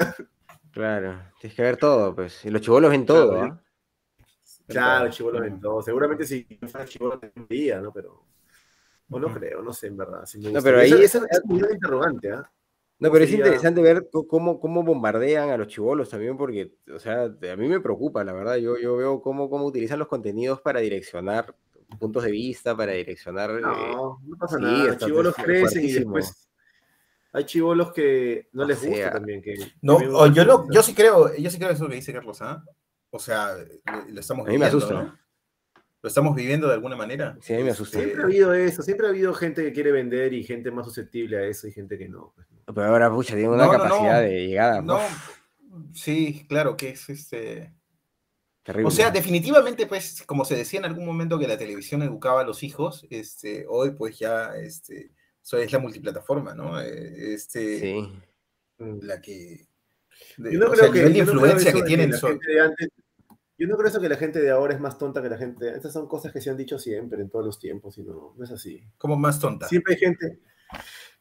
Claro, tienes que ver todo, pues. Y los chivolos ven todo, Claro, ¿ah? Claro, chivolo en todo. Seguramente si yo fuera chivolo tendría, ¿no? Pero. O no creo, no sé, en verdad. si me No, pero ahí- Esa, es gran interrogante, ¿ah? No, pero es interesante ver cómo, cómo bombardean a los chivolos también, porque, o sea, a mí me preocupa, la verdad. Yo, yo veo cómo, cómo utilizan los contenidos para direccionar puntos de vista, para direccionar. eh, No, no pasa sí, nada. Chivolos crecen y después. Hay chivolos que no O les gusta también. Que, No, que yo no, cosas. yo sí creo, yo sí creo eso que dice Carlos, ¿ah? O sea, lo, lo estamos A mí me viviendo, asusta. ¿no? Lo estamos viviendo de alguna manera. Sí, a mí me asusta. Siempre ha habido eso, siempre ha habido gente que quiere vender y gente más susceptible a eso y gente que no. pues, ¿no? Pero ahora, pucha, tienen una No, no, capacidad no. de llegada No, uf, sí, claro que es este. Terrible. O sea, definitivamente, pues, como se decía en algún momento que la televisión educaba a los hijos, este, hoy pues ya, este, eso es la multiplataforma, ¿no? Eh, Este, Sí. la que, de- Yo no o creo sea, que, no creo influencia eso que tienen la son- gente de antes- yo no creo eso que la gente de ahora es más tonta que la gente. Estas son cosas que se han dicho siempre, en todos los tiempos, y no, no es así. como más tonta. Siempre hay gente.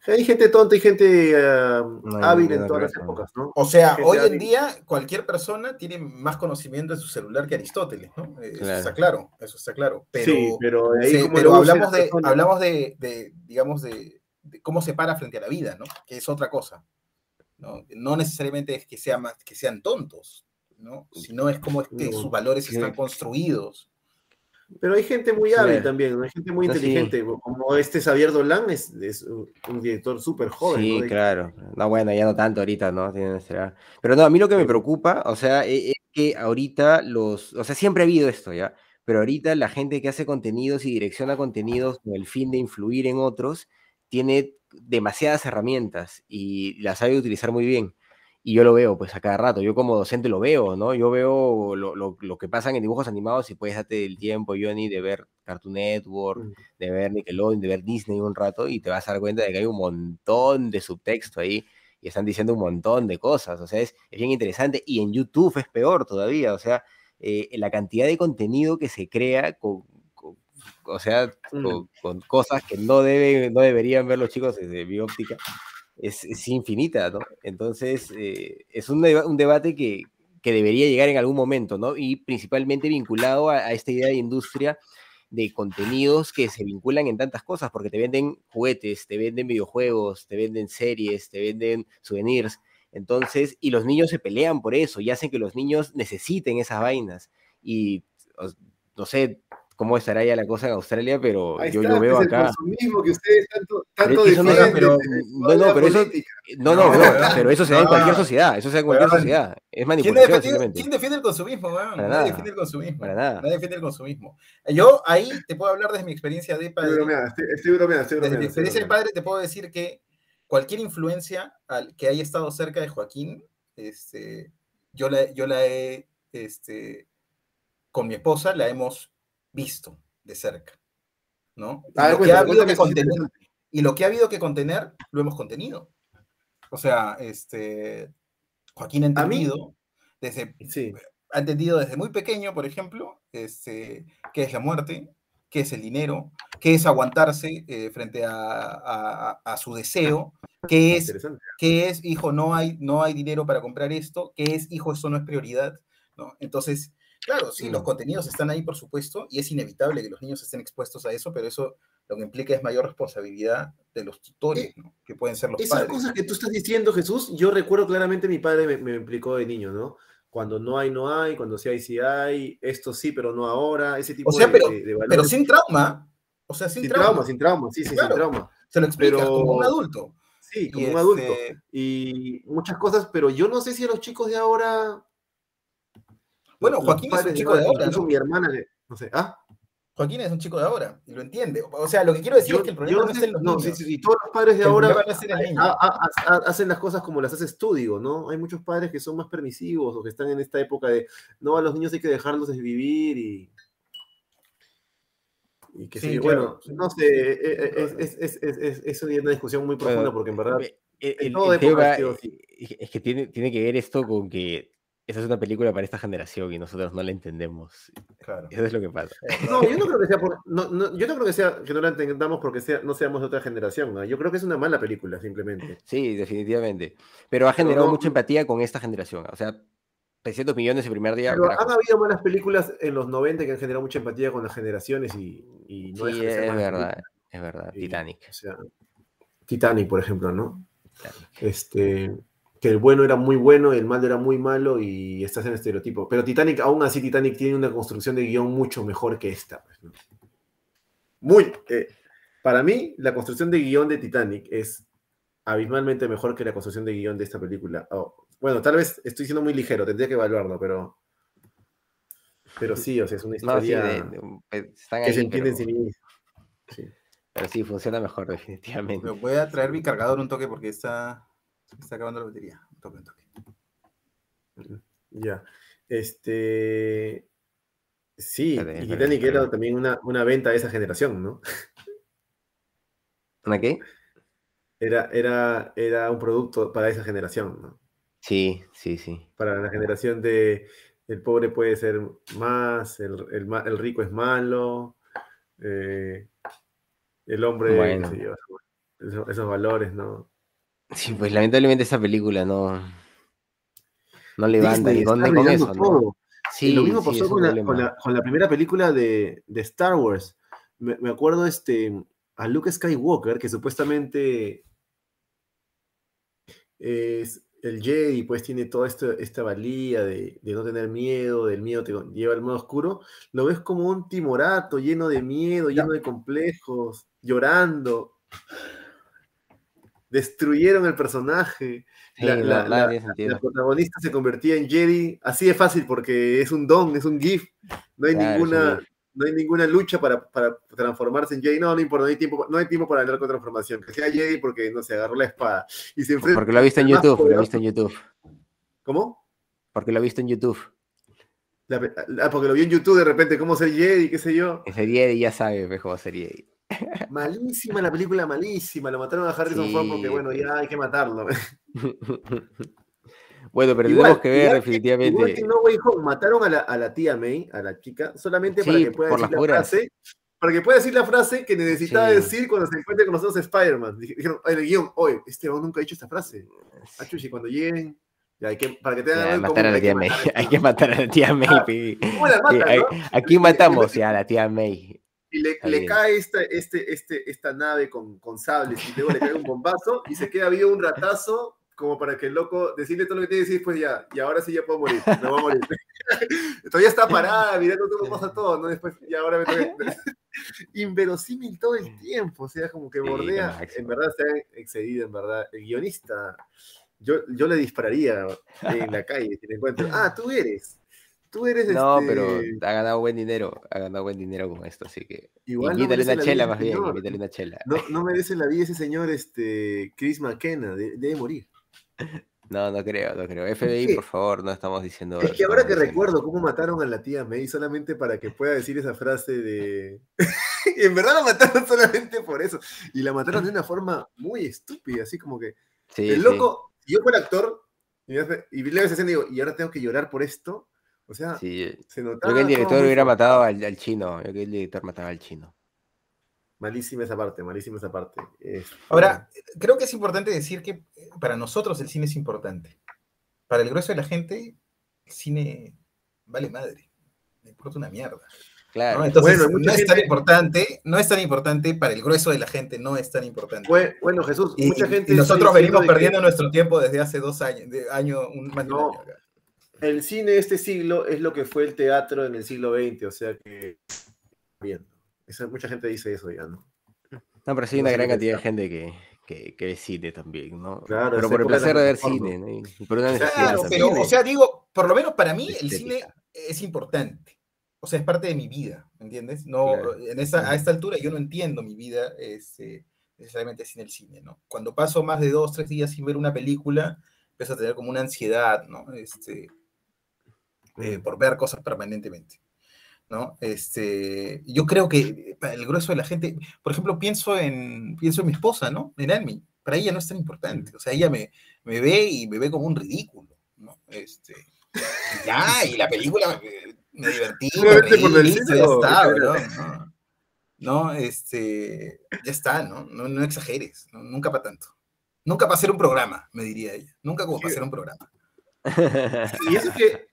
Hay gente tonta y gente ah, No, hábil en no todas las épocas, ¿no? O sea, Gente hoy en hábil. día cualquier persona tiene más conocimiento en su celular que Aristóteles, ¿no? Eh, Eso Claro. está claro, eso está claro. Pero, sí, pero ahí sí, pero hablamos, la de, persona. hablamos de, de, digamos, de, de cómo se para frente a la vida, ¿no? Que es otra cosa. No, no necesariamente es que, sea más, que sean tontos, ¿no? Sino es como es que No, sus valores sí. están construidos. Pero hay gente muy hábil también, ¿no? hay gente muy sí. inteligente, como este Xavier Dolan es, es un director súper joven. Sí, ¿no? Claro. No, bueno, ya no tanto ahorita, ¿no? Edad. Pero no, a mí lo que me preocupa, o sea, e- es que ahorita los, o sea, siempre ha habido esto, ¿ya? Pero ahorita la gente que hace contenidos y direcciona contenidos con el fin de influir en otros, tiene demasiadas herramientas y las sabe utilizar muy bien. Y yo lo veo, pues, a cada rato. Yo como docente lo veo, ¿no? Yo veo lo, lo- lo que pasan en dibujos animados y puedes darte el tiempo, Johnny, de ver Cartoon Network, Mm. de ver Nickelodeon, de ver Disney un rato y te vas a dar cuenta de que hay un montón de subtexto ahí y están diciendo un montón de cosas. O sea, es, es bien interesante y en YouTube es peor todavía. O sea, eh, la cantidad de contenido que se crea con, con- o sea, Mm. con, con cosas que no, deben, no deberían ver los chicos desde mi óptica es, es infinita, ¿no? Entonces, eh, es un, un debate que, que debería llegar en algún momento, ¿no? Y principalmente vinculado a, a esta idea de industria de contenidos que se vinculan en tantas cosas, porque te venden juguetes, te venden videojuegos, te venden series, te venden souvenirs. Entonces, y los niños se pelean por eso y hacen que los niños necesiten esas vainas. Y no sé cómo estará ya la cosa en Australia, pero Ahí yo, está, yo veo el acá. consumismo que ustedes tanto, Pero tanto es que eso no pero- no, pero eso-. No, no, No, pero eso se da en cualquier sociedad, eso se da en cualquier sociedad. Es ¿Quién manipulación defiende, simplemente. quién defiende el consumismo, weón? Para Nadie nada. defiende el consumismo. Para nada. Nadie defiende el consumismo. Yo ahí te puedo hablar desde mi experiencia de Estoy padre. bromeando, estoy, estoy bromeando, estoy Desde mi experiencia de padre te puedo decir que cualquier influencia al que haya estado cerca de Joaquín, este, yo la, yo la he, este, con mi esposa la hemos visto de cerca, ¿no? Y, lo, que ha habido que contener, y lo que ha habido que contener, lo hemos contenido. O sea, este, Joaquín ha entendido, desde, Sí. ha entendido desde muy pequeño, por ejemplo, este, qué es la muerte, qué es el dinero, qué es aguantarse eh, frente a, a- a- a su deseo, qué es, qué es, hijo, no hay, no hay dinero para comprar esto, qué es, hijo, eso no es prioridad. ¿no? Entonces, claro, sí, los Mm. contenidos están ahí, por supuesto, y es inevitable que los niños estén expuestos a eso, pero eso lo que implica es mayor responsabilidad de los tutores, ¿no? que pueden ser los Esas padres. cosas que tú estás diciendo, Jesús, yo recuerdo claramente mi padre me, me explicó de niño, ¿no? Cuando no hay, no hay, cuando sí hay, sí hay, esto sí, pero no ahora, ese tipo O sea, de, pero- de- de Pero valores. sin trauma, o sea, sin, sin trauma. trauma, sin trauma, sí, sí, Claro. sin trauma. Se lo explicas Pero- como un adulto. Sí, Y como un este, adulto. Y muchas cosas, pero yo no sé si a los chicos de ahora. Bueno, Joaquín es un chico de ahora, ¿no? mi hermana, no sé, ¿ah? Joaquín es un chico de ahora y lo entiende. O sea, lo que quiero decir Yo, es que el problema no, sé, en los no, niños. sí, sí, y todos los padres de El ahora es hacen las cosas como las haces tú, digo, ¿no? Hay muchos padres que son más permisivos o que están en esta época de, no, a los niños hay que dejarlos de vivir y... Y que Sí, sí, claro. bueno, no sé, eh, eh, es, es, es, es, es- es una discusión muy profunda Bueno, porque en verdad... El, en el- toda el época tema es que tiene, tiene que ver esto con que esa es una película para esta generación y nosotros no la entendemos. Claro. Eso es lo que pasa. No, yo no creo que sea por, no, no, yo no creo que sea que no la entendamos porque sea, no seamos de otra generación, ¿no? Yo creo que es una mala película, simplemente. Sí, definitivamente. Pero ha generado mucha empatía con esta generación. O sea, 300 millones el primer día. Pero carajo. han habido malas películas en los 90 que han generado mucha empatía con las generaciones y, y no sí, es malas verdad. Es verdad. Y, Titanic. O sea, Titanic, por ejemplo, ¿no? Titanic. Este, que el bueno era muy bueno y el malo era muy malo y estás en estereotipo. Pero Titanic, aún así, Titanic tiene una construcción de guion mucho mejor que esta. pues, ¿no? Muy. eh, para mí, la construcción de guion de Titanic es abismalmente mejor que la construcción de guion de esta película. Oh, bueno, tal vez estoy siendo muy ligero, tendría que evaluarlo, pero. Pero sí, o sea, es una No, sí, historia de- de eh, están que se ahí, entiende pero, en sí misma. Sí. pero sí, funciona mejor, definitivamente. Me voy a traer mi cargador un toque porque está, está acabando la batería. Un toque, un toque. Ya. Este. Sí, y Titanic era también una, una venta de esa generación, ¿no? ¿Una qué? Era, era, era un producto para esa generación, ¿no? Sí, sí, sí. Para la generación de el pobre puede ser más, el, el rico es malo, eh, el hombre, Bueno. esos valores, ¿no? Sí, pues lamentablemente esa película no, no levanta Disney con, con arruinando eso, ¿no? todo. Sí, y lo mismo sí, pasó con la, con, la, con la primera película de, de Star Wars. Me, me acuerdo este, a Luke Skywalker, que supuestamente es el Jedi, pues tiene toda esta, esta valía de, de no tener miedo, del miedo te lleva al modo oscuro. Lo ves como un timorato lleno de miedo, lleno de complejos, llorando. Destruyeron el personaje. Sí, la- la- la-. La protagonista se convertía en Jedi así de fácil porque es un don, es un gift. No hay Claro, es ninguna, no hay ninguna lucha para, para transformarse en Jedi. No, no importa, no hay tiempo, no hay tiempo para hablar con transformación. Que sea Jedi porque no se agarró la espada y se enfrenta. Porque lo ha visto en YouTube, lo ha visto en YouTube. ¿Cómo? Porque lo ha visto en YouTube. Ah, porque lo vi en YouTube de repente, cómo ser Jedi, qué sé yo. Ese Jedi ya sabe cómo ser Jedi. Malísima la película, malísima. Lo mataron a Harrison Ford porque, Sí, bueno, ya hay que matarlo. bueno, pero Igual- tenemos que ver definitivamente. Igual que en No Way Home, mataron a la, a la tía May, a la chica, solamente para Sí, que pueda decir la puras. frase. Para que pueda decir la frase que necesitaba Sí. decir cuando se encuentre con nosotros Spider-Man. Dije- Dijeron, el guion, oye, este nunca ha dicho esta frase. Ah, chuchi, cuando lleguen, ya hay que, para que te Ya, hagan matar a la tía May. Hay que matar a la tía May. Ah, pe. ¿Cómo la Sí, matan, ¿A, no? a quién matamos? Ya, a la tía May. Y le, cae esta, este, este, esta nave con, con sables y luego le cae un bombazo y se queda vivo un ratazo como para que el loco decirle todo lo que tiene que decir, pues ya, y ahora sí ya puedo morir, me voy a morir. Todavía está parada, mirando cómo pasa todo, ¿no? Después, ya ahora me toca... Inverosímil todo el tiempo, o sea, como que bordea, en verdad se ha excedido, en verdad. El guionista, yo, yo le dispararía en la calle si le encuentro. Ah, tú eres. Tú eres No, este, pero ha ganado buen dinero. Ha ganado buen dinero con esto, así que. Igual no invítale una la chela vida más bien, invítale una chela. No, no merece la vida ese señor, este, Chris McKenna, de- debe morir. No, no creo, no creo. FBI, por favor, no estamos diciendo. Es que ahora que recuerdo cómo mataron a la tía May solamente para que pueda decir esa frase de... en verdad la mataron solamente por eso. Y la mataron de una forma muy estúpida, así como que... Sí, el sí. loco, si yo fuera actor, y, me hace- y leo esa escena y digo, y ahora tengo que llorar por esto, o sea, Sí, se notaba... Creo que el director hubiera matado al, al chino. Yo que el director mataba al chino. Malísima esa parte, malísima esa parte. Este, Ahora, creo que es importante decir que eh, para nosotros el cine es importante. Para el grueso de la gente, el cine vale madre. Le importa una mierda. Claro. ¿no? Entonces, Bueno, no es tan importante, no es tan importante, para el grueso de la gente no es tan importante. Bueno, bueno, Jesús, y, mucha y gente... nosotros está diciendo venimos que- perdiendo nuestro tiempo desde hace dos años, de año, un, más de un No. año acá. El cine de este siglo es lo que fue el teatro en el siglo XX, o sea que bien. Esa- mucha gente dice eso ya, ¿no? No, pero sí hay No una gran cantidad de gente que, que, que ve cine también, ¿no? Claro, pero por el placer de ver cine, ¿no? Y por una Claro, pero, o sea, digo, por lo menos para mí el cine es importante. O sea, es parte de mi vida, ¿me entiendes? No, Claro. en esa, a esta altura yo no entiendo mi vida este, necesariamente sin el cine, ¿no? Cuando paso más de dos, tres días sin ver una película, empiezo a tener como una ansiedad, ¿no? Este, eh, por ver cosas permanentemente, ¿no? Este, yo creo que para el grueso de la gente, por ejemplo, pienso en, pienso en mi esposa, ¿no? En Almi. Para ella no es tan importante. O sea, ella me, me ve y me ve como un ridículo, ¿no? Este, y ya, y la película eh, me divertí, me reí, por el listo, cine, ya ¿o está, ¿no? No, este, ya está, ¿no? No, no exageres, ¿no? nunca para tanto. Nunca para hacer un programa, me diría ella. Nunca como para hacer un programa. Y eso que.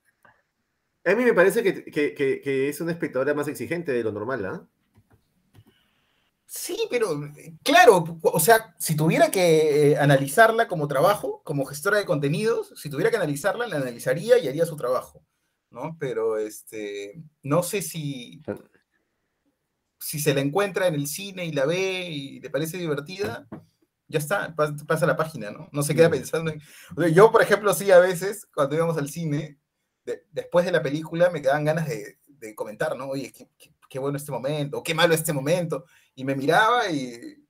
A mí me parece que, que- que- que es una espectadora más exigente de lo normal, ¿ah? Sí, pero claro, o sea, si tuviera que eh, analizarla como trabajo, como gestora de contenidos, si tuviera que analizarla, la analizaría y haría su trabajo, ¿no? Pero este, no sé si, si se la encuentra en el cine y la ve y le parece divertida, ya está, pas- pasa la página, ¿no? No se queda Mm. pensando en... yo, por ejemplo, sí, a veces, cuando íbamos al cine, de- después de la película me quedaban ganas de, de comentar, ¿no? Oye, qué, qué- qué bueno este momento, o qué malo este momento, y me miraba y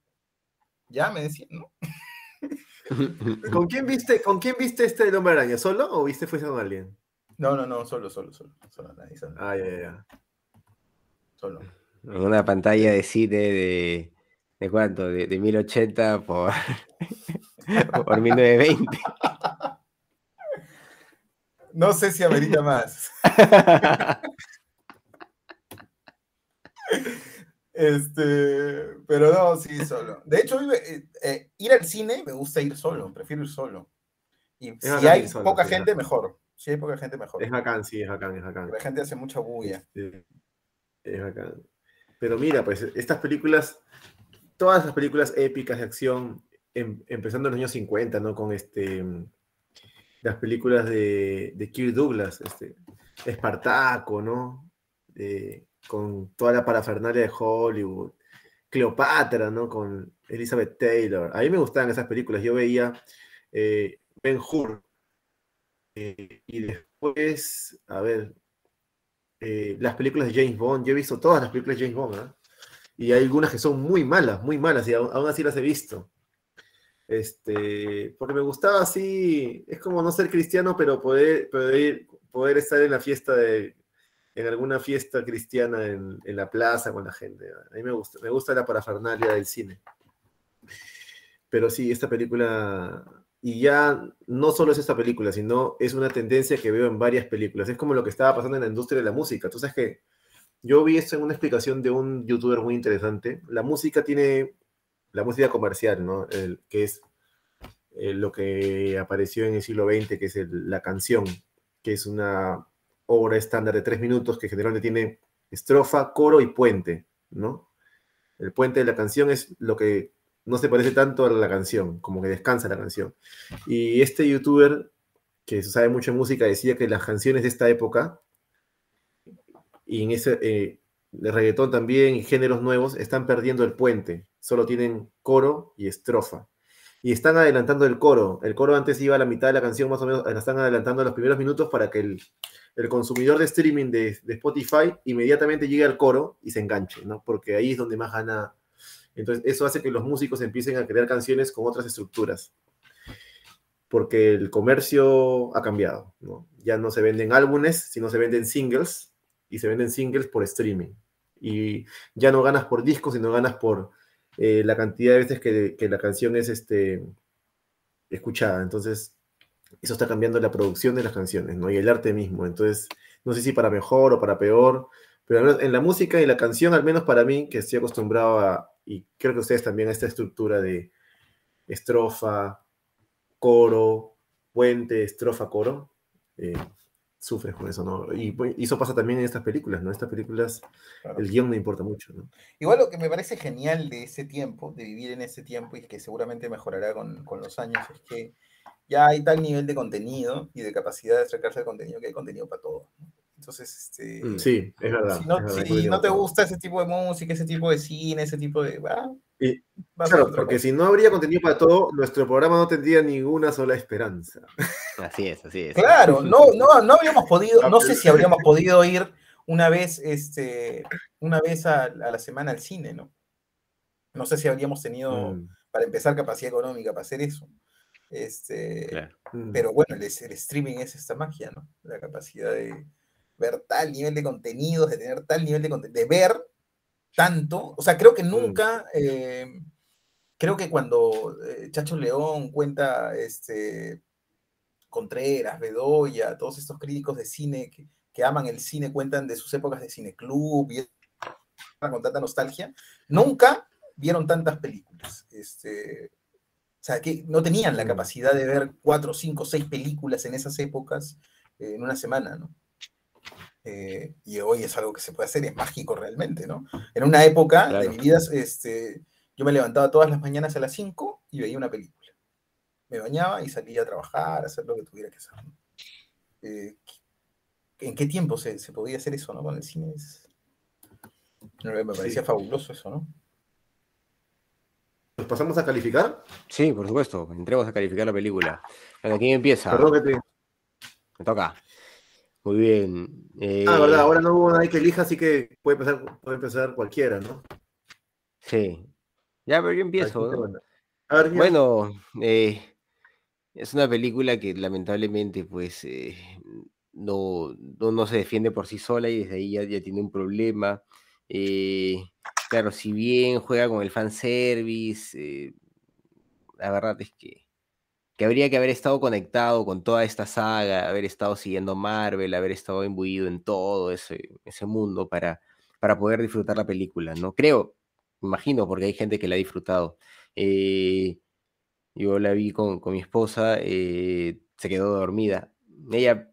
ya me decía, ¿no? ¿Con quién viste, con quién viste este del hombre araña? ¿Solo o viste fuiste con alguien? No, no, no, solo, solo, solo, solo, nadie, solo, Ah, ya, ya, ya. solo. En una pantalla de cine de. ¿De cuánto? De, de 1080 por. por 1920. No sé si amerita más. Este, pero no, sí, solo. De hecho, eh, eh, ir al cine me gusta ir solo, prefiero ir solo. Y si hay solo, poca sí, gente, mejor. Si hay poca gente, mejor. Es bacán, sí, es bacán, es bacán. La gente hace mucha bulla. Este, Es bacán. Pero mira, pues estas películas, todas las películas épicas de acción, em- empezando en los años 50, ¿no? Con este, las películas de, de Kirk Douglas, este, Espartaco, ¿no? Con toda la parafernalia de Hollywood. Cleopatra, ¿no? Con Elizabeth Taylor. A mí me gustaban esas películas. Yo veía eh, Ben Hur. eh, y después, a ver, eh, las películas de James Bond. Yo he visto todas las películas de James Bond. Y hay algunas que son muy malas, muy malas, y aún así las he visto. Este, porque me gustaba así, es como no ser cristiano, pero poder, poder, poder estar en la fiesta de, en alguna fiesta cristiana en, la plaza con la gente. A mí me gusta, me gusta la parafernalia del cine. Pero sí, esta película, y ya no solo es esta película, sino es una tendencia que veo en varias películas. Es como lo que estaba pasando en la industria de la música. Tú sabes que yo vi esto en una explicación de un youtuber muy interesante. La música tiene, la música comercial, ¿no? Que es eh, lo que apareció en el siglo XX, que es el- la canción, que es una obra estándar de tres minutos que generalmente tiene estrofa, coro y puente, ¿no? El puente de la canción es lo que no se parece tanto a la canción, como que descansa la canción. Y este youtuber, que sabe mucho de música, decía que las canciones de esta época, y en ese eh, de reggaetón también, y géneros nuevos, están perdiendo el puente. Solo tienen coro y estrofa. Y están adelantando el coro. El coro antes iba a la mitad de la canción, más o menos, la están adelantando a los primeros minutos para que el, el consumidor de streaming de, de Spotify inmediatamente llegue al coro y se enganche, ¿no? Porque ahí es donde más gana. Entonces, eso hace que los músicos empiecen a crear canciones con otras estructuras. Porque el comercio ha cambiado, ¿no? Ya no se venden álbumes, sino se venden singles, y se venden singles por streaming. Y ya no ganas por discos, sino ganas por eh, la cantidad de veces que, la canción es este, escuchada. Entonces, eso está cambiando la producción de las canciones, ¿no? Y el arte mismo. Entonces, no sé si para mejor o para peor, pero en la música y la canción, al menos para mí, que estoy acostumbrado a, y creo que ustedes también, a esta estructura de estrofa, coro, puente, estrofa, coro, eh, sufres con eso, ¿no? Y, y eso pasa también en estas películas, ¿no? Estas películas, Claro. el guion no importa mucho, ¿no? Igual lo que me parece genial de ese tiempo, de vivir en ese tiempo y que seguramente mejorará con, con los años, es que ya hay tal nivel de contenido y de capacidad de acercarse al contenido que hay contenido para todos. ¿no? Entonces, este, Mm. Sí, es verdad. si no, verdad, si no te todo. gusta ese tipo de música, ese tipo de cine, ese tipo de... ah, Y, claro, porque si no habría contenido para todo, nuestro programa no tendría ninguna sola esperanza. Así es, así es. Claro, no, no, no habríamos podido, no sé si habríamos podido ir una vez, este, una vez a, a la semana al cine, ¿no? No sé si habríamos tenido, Mm, para empezar, capacidad económica para hacer eso. Este, Claro. mm. Pero bueno, el, el streaming es esta magia, ¿no? La capacidad de ver tal nivel de contenidos, de tener tal nivel de contenido, de ver tanto. O sea, creo que nunca, eh, creo que cuando eh, Chacho León cuenta, este, Contreras, Bedoya, todos estos críticos de cine que, que aman el cine, cuentan de sus épocas de cineclub y con tanta nostalgia, nunca vieron tantas películas. Este, o sea, que no tenían la Mm. capacidad de ver cuatro, cinco, seis películas en esas épocas eh, en una semana, ¿no? Eh, y hoy es algo que se puede hacer, es mágico realmente, ¿no? En una época de mi vida, este, yo me levantaba todas las mañanas a las 5 y veía una película. Me bañaba y salía a trabajar, a hacer lo que tuviera que hacer. ¿no? Eh, ¿En qué tiempo se, se podía hacer eso, no? Con el cine es- Me parecía Sí. fabuloso eso, ¿no? ¿Nos pasamos a calificar? Sí, por supuesto. Entremos a calificar la película. Bueno, ¿quién empieza? Perdón que te... Me toca. Muy bien. Eh, Ah, verdad, ahora no hubo nadie que elija, así que puede empezar, puede empezar cualquiera, ¿no? Sí. Ya, pero yo empiezo. ¿no? A ver. Bueno, eh, es una película que lamentablemente pues eh, no, no, no se defiende por sí sola y desde ahí ya, ya tiene un problema. Eh, claro, si bien juega con el fanservice, eh, la verdad es que, que habría que haber estado conectado con toda esta saga, haber estado siguiendo Marvel, haber estado imbuido en todo ese, ese mundo para, para poder disfrutar la película, ¿no? Creo, imagino, porque hay gente que la ha disfrutado. Eh, yo la vi con, con mi esposa, eh, se quedó dormida. Ella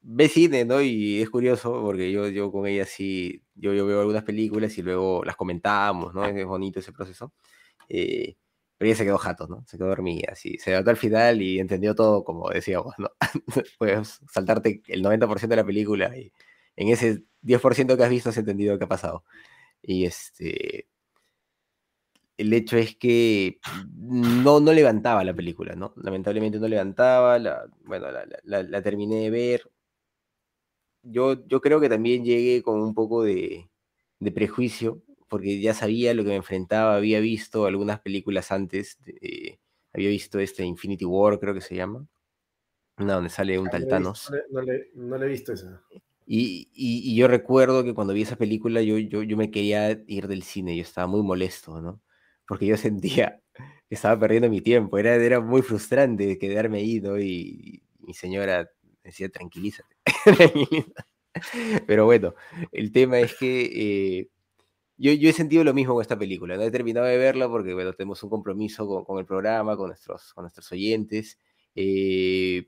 ve cine, ¿no? Y es curioso porque yo, yo con ella sí, yo, yo veo algunas películas y luego las comentamos, ¿no? Es bonito ese proceso. Eh, pero ella se quedó jato, ¿no? Se quedó dormida, sí. Se levantó al final y entendió todo, como decíamos, ¿no? Puedes saltarte el 90% de la película y en ese 10% que has visto has entendido qué ha pasado. Y este el hecho es que no, no levantaba la película, ¿no? Lamentablemente no levantaba, la, bueno, la, la- la- terminé de ver. Yo, yo creo que también llegué con un poco de, de prejuicio, porque ya sabía lo que me enfrentaba, había visto algunas películas antes, eh, había visto este Infinity War, creo que se llama, donde sale un Ah, tal Thanos. No le, no le- he visto esa. Y, y- y yo recuerdo que cuando vi esa película yo, yo, yo me quería ir del cine, yo estaba muy molesto, ¿no? Porque yo sentía que estaba perdiendo mi tiempo, era, era muy frustrante quedarme ahí, ¿no? Y, y mi señora decía, tranquilízate, tranquilízate". Pero bueno, el tema es que eh, yo, he sentido lo mismo con esta película, no he terminado de verla porque, tenemos un compromiso con, el programa, con nuestros, oyentes. eh,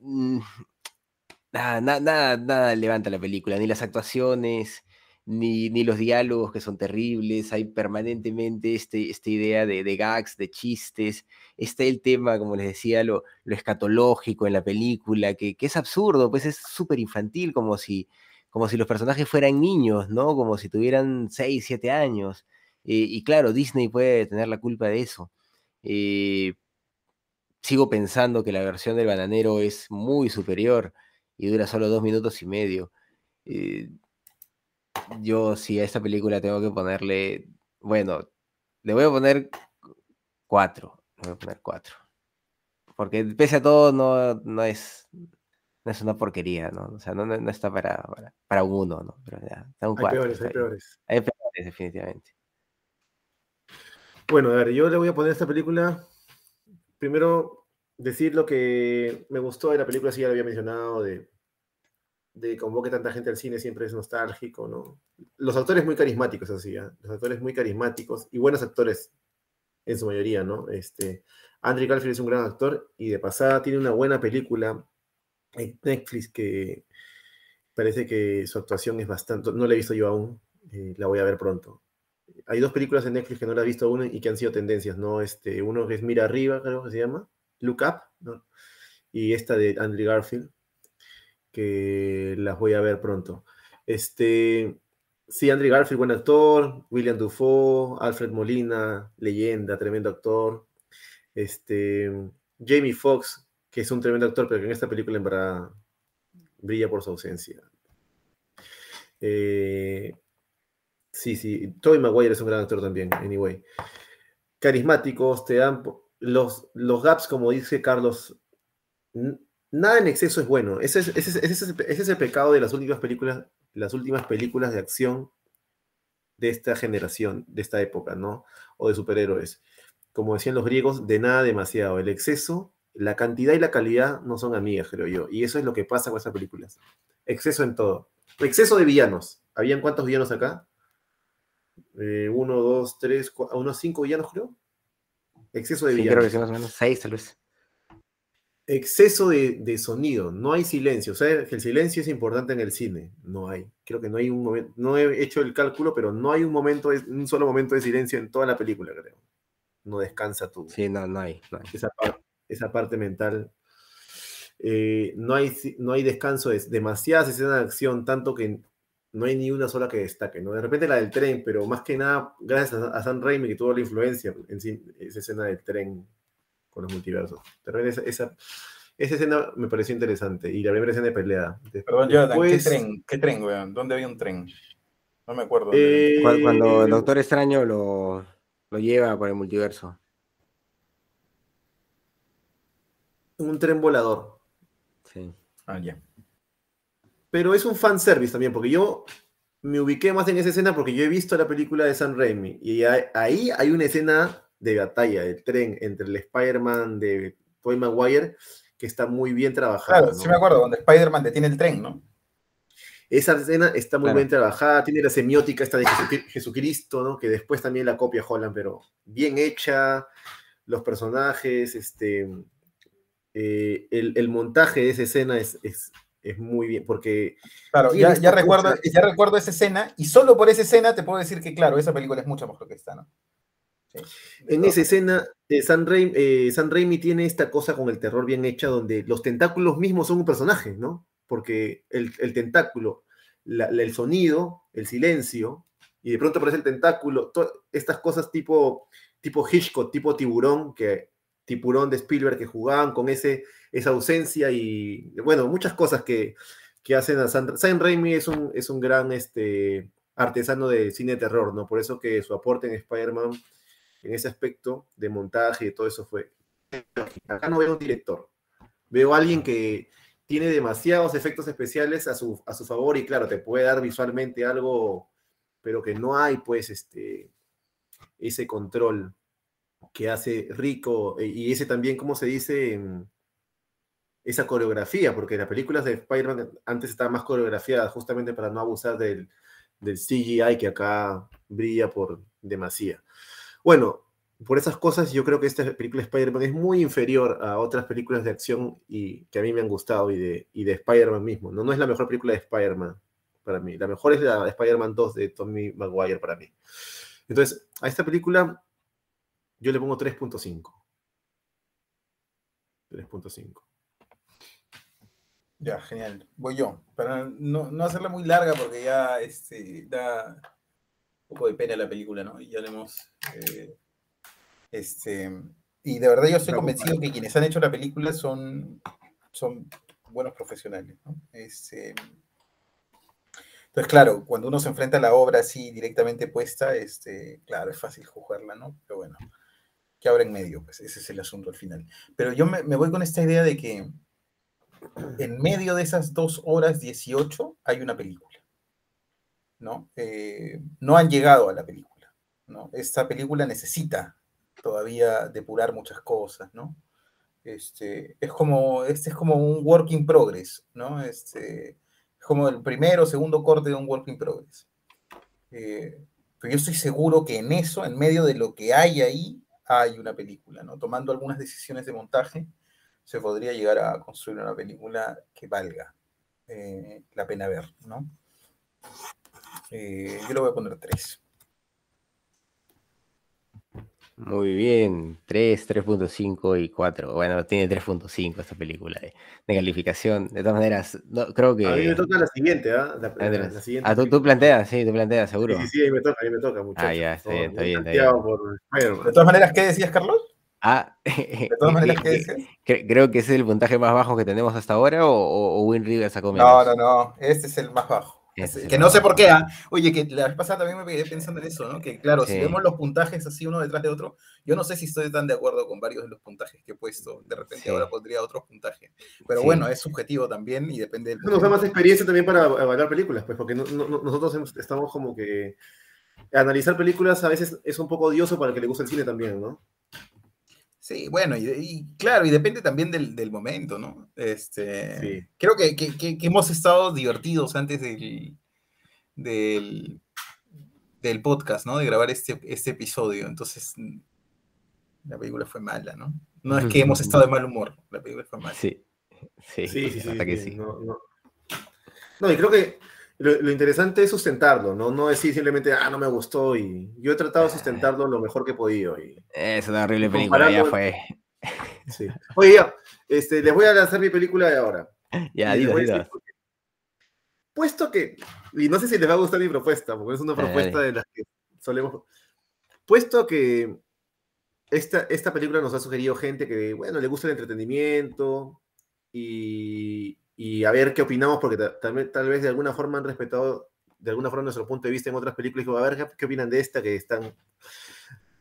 mm, Nada, na- nada, nada levanta la película, ni las actuaciones, ni, los diálogos que son terribles. Hay permanentemente este, esta idea de, gags, de chistes. Está el tema, como les decía, lo, escatológico en la película, que, que es absurdo, pues es súper infantil, como si, como si los personajes fueran niños, ¿no? Como si tuvieran 6, 7 años. Eh, y claro, Disney puede tener la culpa de eso. Eh, sigo pensando que la versión del bananero es muy superior y dura solo dos minutos y medio. Eh, yo sí a esta película tengo que ponerle, bueno, le voy a poner cuatro, le voy a poner cuatro. Porque pese a todo no, no es no es una porquería, ¿no? O sea, no, no, no está para, para, para un uno, ¿no? Pero ya, está un Hay cuatro. peores, está hay peores. Hay peores, definitivamente. Bueno, a ver, yo le voy a poner a esta película. Primero, decir lo que me gustó de la película, sí ya lo había mencionado, de, de convoque tanta gente al cine siempre es nostálgico, ¿no? Los actores muy carismáticos, así, ¿ah? Los actores muy carismáticos y buenos actores en su mayoría, ¿no? Este, Andrew Garfield es un gran actor y de pasada tiene una buena película Netflix que parece que su actuación es bastante, no la he visto yo aún, eh, la voy a ver pronto hay dos películas en Netflix que no la he visto aún y que han sido tendencias, ¿no? Este, uno que es Mira Arriba, creo que se llama, Look Up. Y esta de Andrew Garfield, que las voy a ver pronto. Este, Sí, Andrew Garfield, buen actor. William Dufault, Alfred Molina, leyenda, tremendo actor. Este, Jamie Foxx, que es un tremendo actor, pero que en esta película en verdad brilla por su ausencia. Eh, sí, sí, Tobey Maguire es un gran actor también, anyway. Carismáticos, te dan los, los gaps, como dice Carlos, nada en exceso es bueno. Ese es, ese, ese, ese es el pecado de las últimas películas las últimas películas de acción de esta generación, de esta época, ¿no? O de superhéroes. Como decían los griegos, de nada demasiado. El exceso, la cantidad y la calidad no son amigas, creo yo. Y eso es lo que pasa con estas películas. Exceso en todo. Exceso de villanos. ¿Habían cuántos villanos acá? Eh, uno, dos, tres, cuatro, unos cinco villanos, creo. Exceso de villanos. Creo que sí, más o menos seis, tal vez exceso de, sonido, no hay silencio. O sea, que el silencio es importante en el cine. No hay. Creo que no hay un momento, no he hecho el cálculo, pero no hay un momento, un solo momento de silencio en toda la película, creo. No descansa tú. Sí, no, no hay. Esa, parte mental. Eh, no, hay, no hay descanso, es demasiadas escenas de acción, tanto que no hay ni una sola que destaque, ¿no? De repente la del tren, pero más que nada, gracias a, San Raimi que tuvo la influencia en esa escena del tren con los multiversos. esa, esa, esa, escena me pareció interesante y la primera escena de pelea. Perdón, Jonathan, ¿qué tren? ¿Qué tren, weón? ¿Dónde había un tren? No me acuerdo. Eh, cuando, el Doctor Extraño lo, lo lleva por el multiverso. Un tren volador. Sí. Ah, ya. Pero es un fanservice también, porque yo me ubiqué más en esa escena porque yo he visto la película de Sam Raimi y ahí hay una escena de batalla, de tren entre el Spider-Man de Toy Maguire, que está muy bien trabajado. Claro, sí me acuerdo, donde Spider-Man detiene el tren, ¿no? Esa escena está muy bien trabajada, tiene la semiótica esta de Jesucristo, ¿no? Que después también la copia Holland, pero bien hecha, los personajes, este, eh, el, montaje de esa escena es, es, muy bien, porque... Claro, ya, ya recuerdo, ya recuerdo esa escena, y solo por esa escena te puedo decir que, claro, esa película es mucho mejor que esta, ¿no? En esa escena, eh, San, Raimi, tiene esta cosa con el terror bien hecha, donde los tentáculos mismos son un personaje, ¿no? Porque el, tentáculo, el sonido, el silencio, y de pronto aparece el tentáculo, estas cosas tipo, tipo Hitchcock, tipo tiburón, que tiburón de Spielberg que jugaban con ese, esa ausencia y, bueno, muchas cosas que, hacen a San, San Raimi es un, es un gran este, artesano de cine de terror, ¿no? Por eso que su aporte en Spider-Man en ese aspecto de montaje y todo eso fue. Acá no veo un director, veo a alguien que tiene demasiados efectos especiales a su, a su favor y claro, te puede dar visualmente algo, pero que no hay pues este, ese control que hace rico y ese también, como se dice, esa coreografía, porque las películas de Spider-Man antes estaban más coreografiadas justamente para no abusar del, CGI que acá brilla por demasía. Bueno, por esas cosas yo creo que esta película de Spider-Man es muy inferior a otras películas de acción y que a mí me han gustado y de, de Spider-Man mismo. ¿no? no es la mejor película de Spider-Man para mí. La mejor es la de Spider-Man 2 de Tommy Maguire para mí. Entonces, a esta película yo le pongo 3.5. 3.5. Ya, genial. Voy yo. Para no, no, hacerla muy larga porque ya este, da un poco de pena la película, ¿no? Y ya le hemos... Eh, este, y de verdad yo estoy convencido que quienes han hecho la película son, son buenos profesionales, ¿no? Este, entonces, claro, cuando uno se enfrenta a la obra así directamente puesta, este, claro, es fácil juzgarla, ¿no? Pero bueno, que abra en medio, pues ese es el asunto al final. Pero yo me, me voy con esta idea de que en medio de esas dos horas 18 hay una película. ¿no? Eh, no han llegado a la película, ¿no? Esta película necesita todavía depurar muchas cosas, ¿no? Este, es como, este es como un work in progress, ¿no? Este, es como el primero o segundo corte de un work in progress. Eh, pero yo estoy seguro que en eso, en medio de lo que hay ahí, hay una película, ¿no? Tomando algunas decisiones de montaje, se podría llegar a construir una película que valga eh, la pena ver, ¿no? Eh, yo le voy a poner 3. Muy bien, 3, 3.5 y 4. Bueno, tiene 3.5 esta película de, de calificación. De todas maneras, no, creo que... A mí me toca la siguiente, ¿ah? La, la- Andrés. la siguiente. Ah, tú, tú planteas, sí, tú planteas, seguro. Sí, sí, sí, ahí me toca, ahí me toca, muchachos. Ah, ya, está bien, está bien, está Santiago por. De todas maneras, ¿qué decías, Carlos? Ah, De todas maneras, ¿qué decías? cre- creo que ese es el puntaje más bajo que tenemos hasta ahora o, o, o Win River sacó menos. No, no, no. Este es el más bajo. Que no sé por qué. ah. Oye, que la vez pasada también me quedé pensando en eso, ¿no? Que claro, Sí. si vemos los puntajes así uno detrás de otro, yo no sé si estoy tan de acuerdo con varios de los puntajes que he puesto. De repente Sí. ahora pondría otros puntajes. Pero Sí. bueno, es subjetivo también y depende del. Nos da más experiencia también para evaluar películas, pues, porque no- no- no- nosotros hemos- estamos como que. Analizar películas a veces es un poco odioso para el que le gusta el cine también, ¿no? Sí, bueno, y, y claro, y depende también del, del momento, ¿no? Este, Sí. Creo que, que- que- que hemos estado divertidos antes del, del, del podcast, ¿no? De grabar este, este episodio. Entonces, la película fue mala, ¿no? No es que hemos estado de mal humor, la película fue mala. Sí, sí, Sí, sí, sí. hasta que sí, sí. No, no. No, y creo que lo, lo interesante es sustentarlo, ¿no? No decir simplemente, ah, no me gustó. Y yo he tratado de sustentarlo lo mejor que he podido. Y, Es una horrible película, ya fue. sí. Oye, ya, este, les voy a lanzar mi película de ahora. Ya, qué. Puesto que, y no sé si les va a gustar mi propuesta, porque es una propuesta de las que solemos. Puesto que esta, esta película nos ha sugerido gente que, bueno, le gusta el entretenimiento y, y a ver qué opinamos, porque ta- tal, vez- tal vez de alguna forma han respetado, de alguna forma, nuestro punto de vista en otras películas. Y digo, a ver qué opinan de esta que están.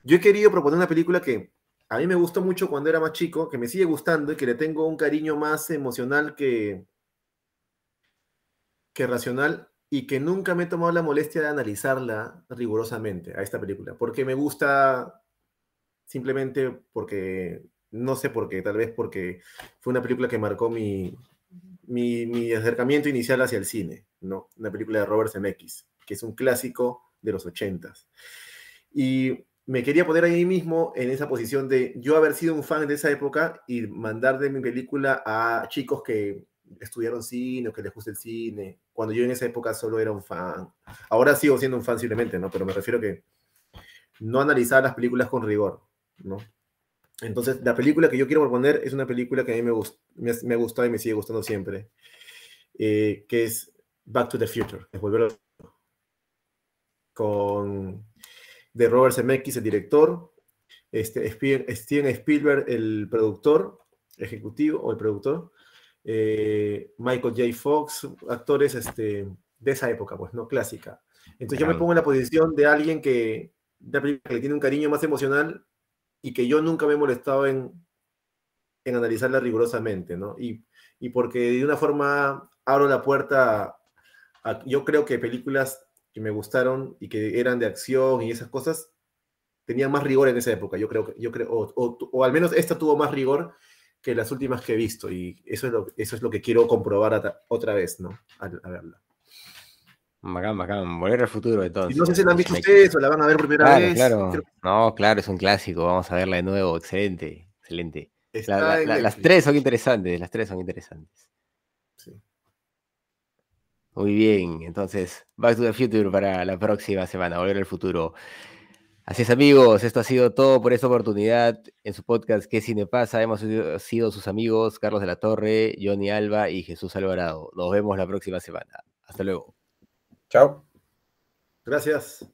Yo he querido proponer una película que a mí me gustó mucho cuando era más chico, que me sigue gustando y que le tengo un cariño más emocional que, que racional y que nunca me he tomado la molestia de analizarla rigurosamente a esta película, porque me gusta simplemente porque, no sé por qué, tal vez porque fue una película que marcó mi, mi, mi acercamiento inicial hacia el cine, ¿no? Una película de Robert Zemeckis, que es un clásico de los ochentas. Y me quería poner ahí mismo en esa posición de yo haber sido un fan de esa época y mandar de mi película a chicos que estudiaron cine o que les gusta el cine, cuando yo en esa época solo era un fan. Ahora sigo siendo un fan simplemente, ¿no? Pero me refiero que no analizar las películas con rigor, ¿no? Entonces, la película que yo quiero proponer es una película que a mí me, gust me, me ha gustado y me sigue gustando siempre, eh, que es Back to the Future, es volver al futuro. con de Robert Zemeckis, el director, este, Steven Spielberg, el productor ejecutivo o el productor, eh, Michael J. Fox, actores este, de esa época, pues, ¿no? Clásica. Entonces yo me pongo en la posición de alguien que, de que le tiene un cariño más emocional y que yo nunca me he molestado en, en analizarla rigurosamente, ¿no? Y, y porque de una forma abro la puerta a, yo creo que películas que me gustaron y que eran de acción y esas cosas tenían más rigor en esa época, yo creo que, yo creo, o, o- al menos esta tuvo más rigor que las últimas que he visto y eso es lo, eso es lo que quiero comprobar otra vez, ¿no? Verla. Bacán, bacán. Volver al futuro, Y entonces. no sé si la han visto ustedes o la van a ver primera Claro, vez. claro. creo No, claro, es un clásico. Vamos a verla de nuevo. Excelente, excelente. está La- la- en la- las tres son interesantes, las tres son interesantes. Sí. Muy bien, entonces, Back to the Future para la próxima semana, Volver al Futuro. Así es, amigos, esto ha sido todo por esta oportunidad en su podcast ¿Qué cine pasa? Hemos sido sus amigos Carlos de la Torre, Johnny Alba y Jesús Alvarado. Nos vemos la próxima semana. Hasta luego. Chao. Gracias.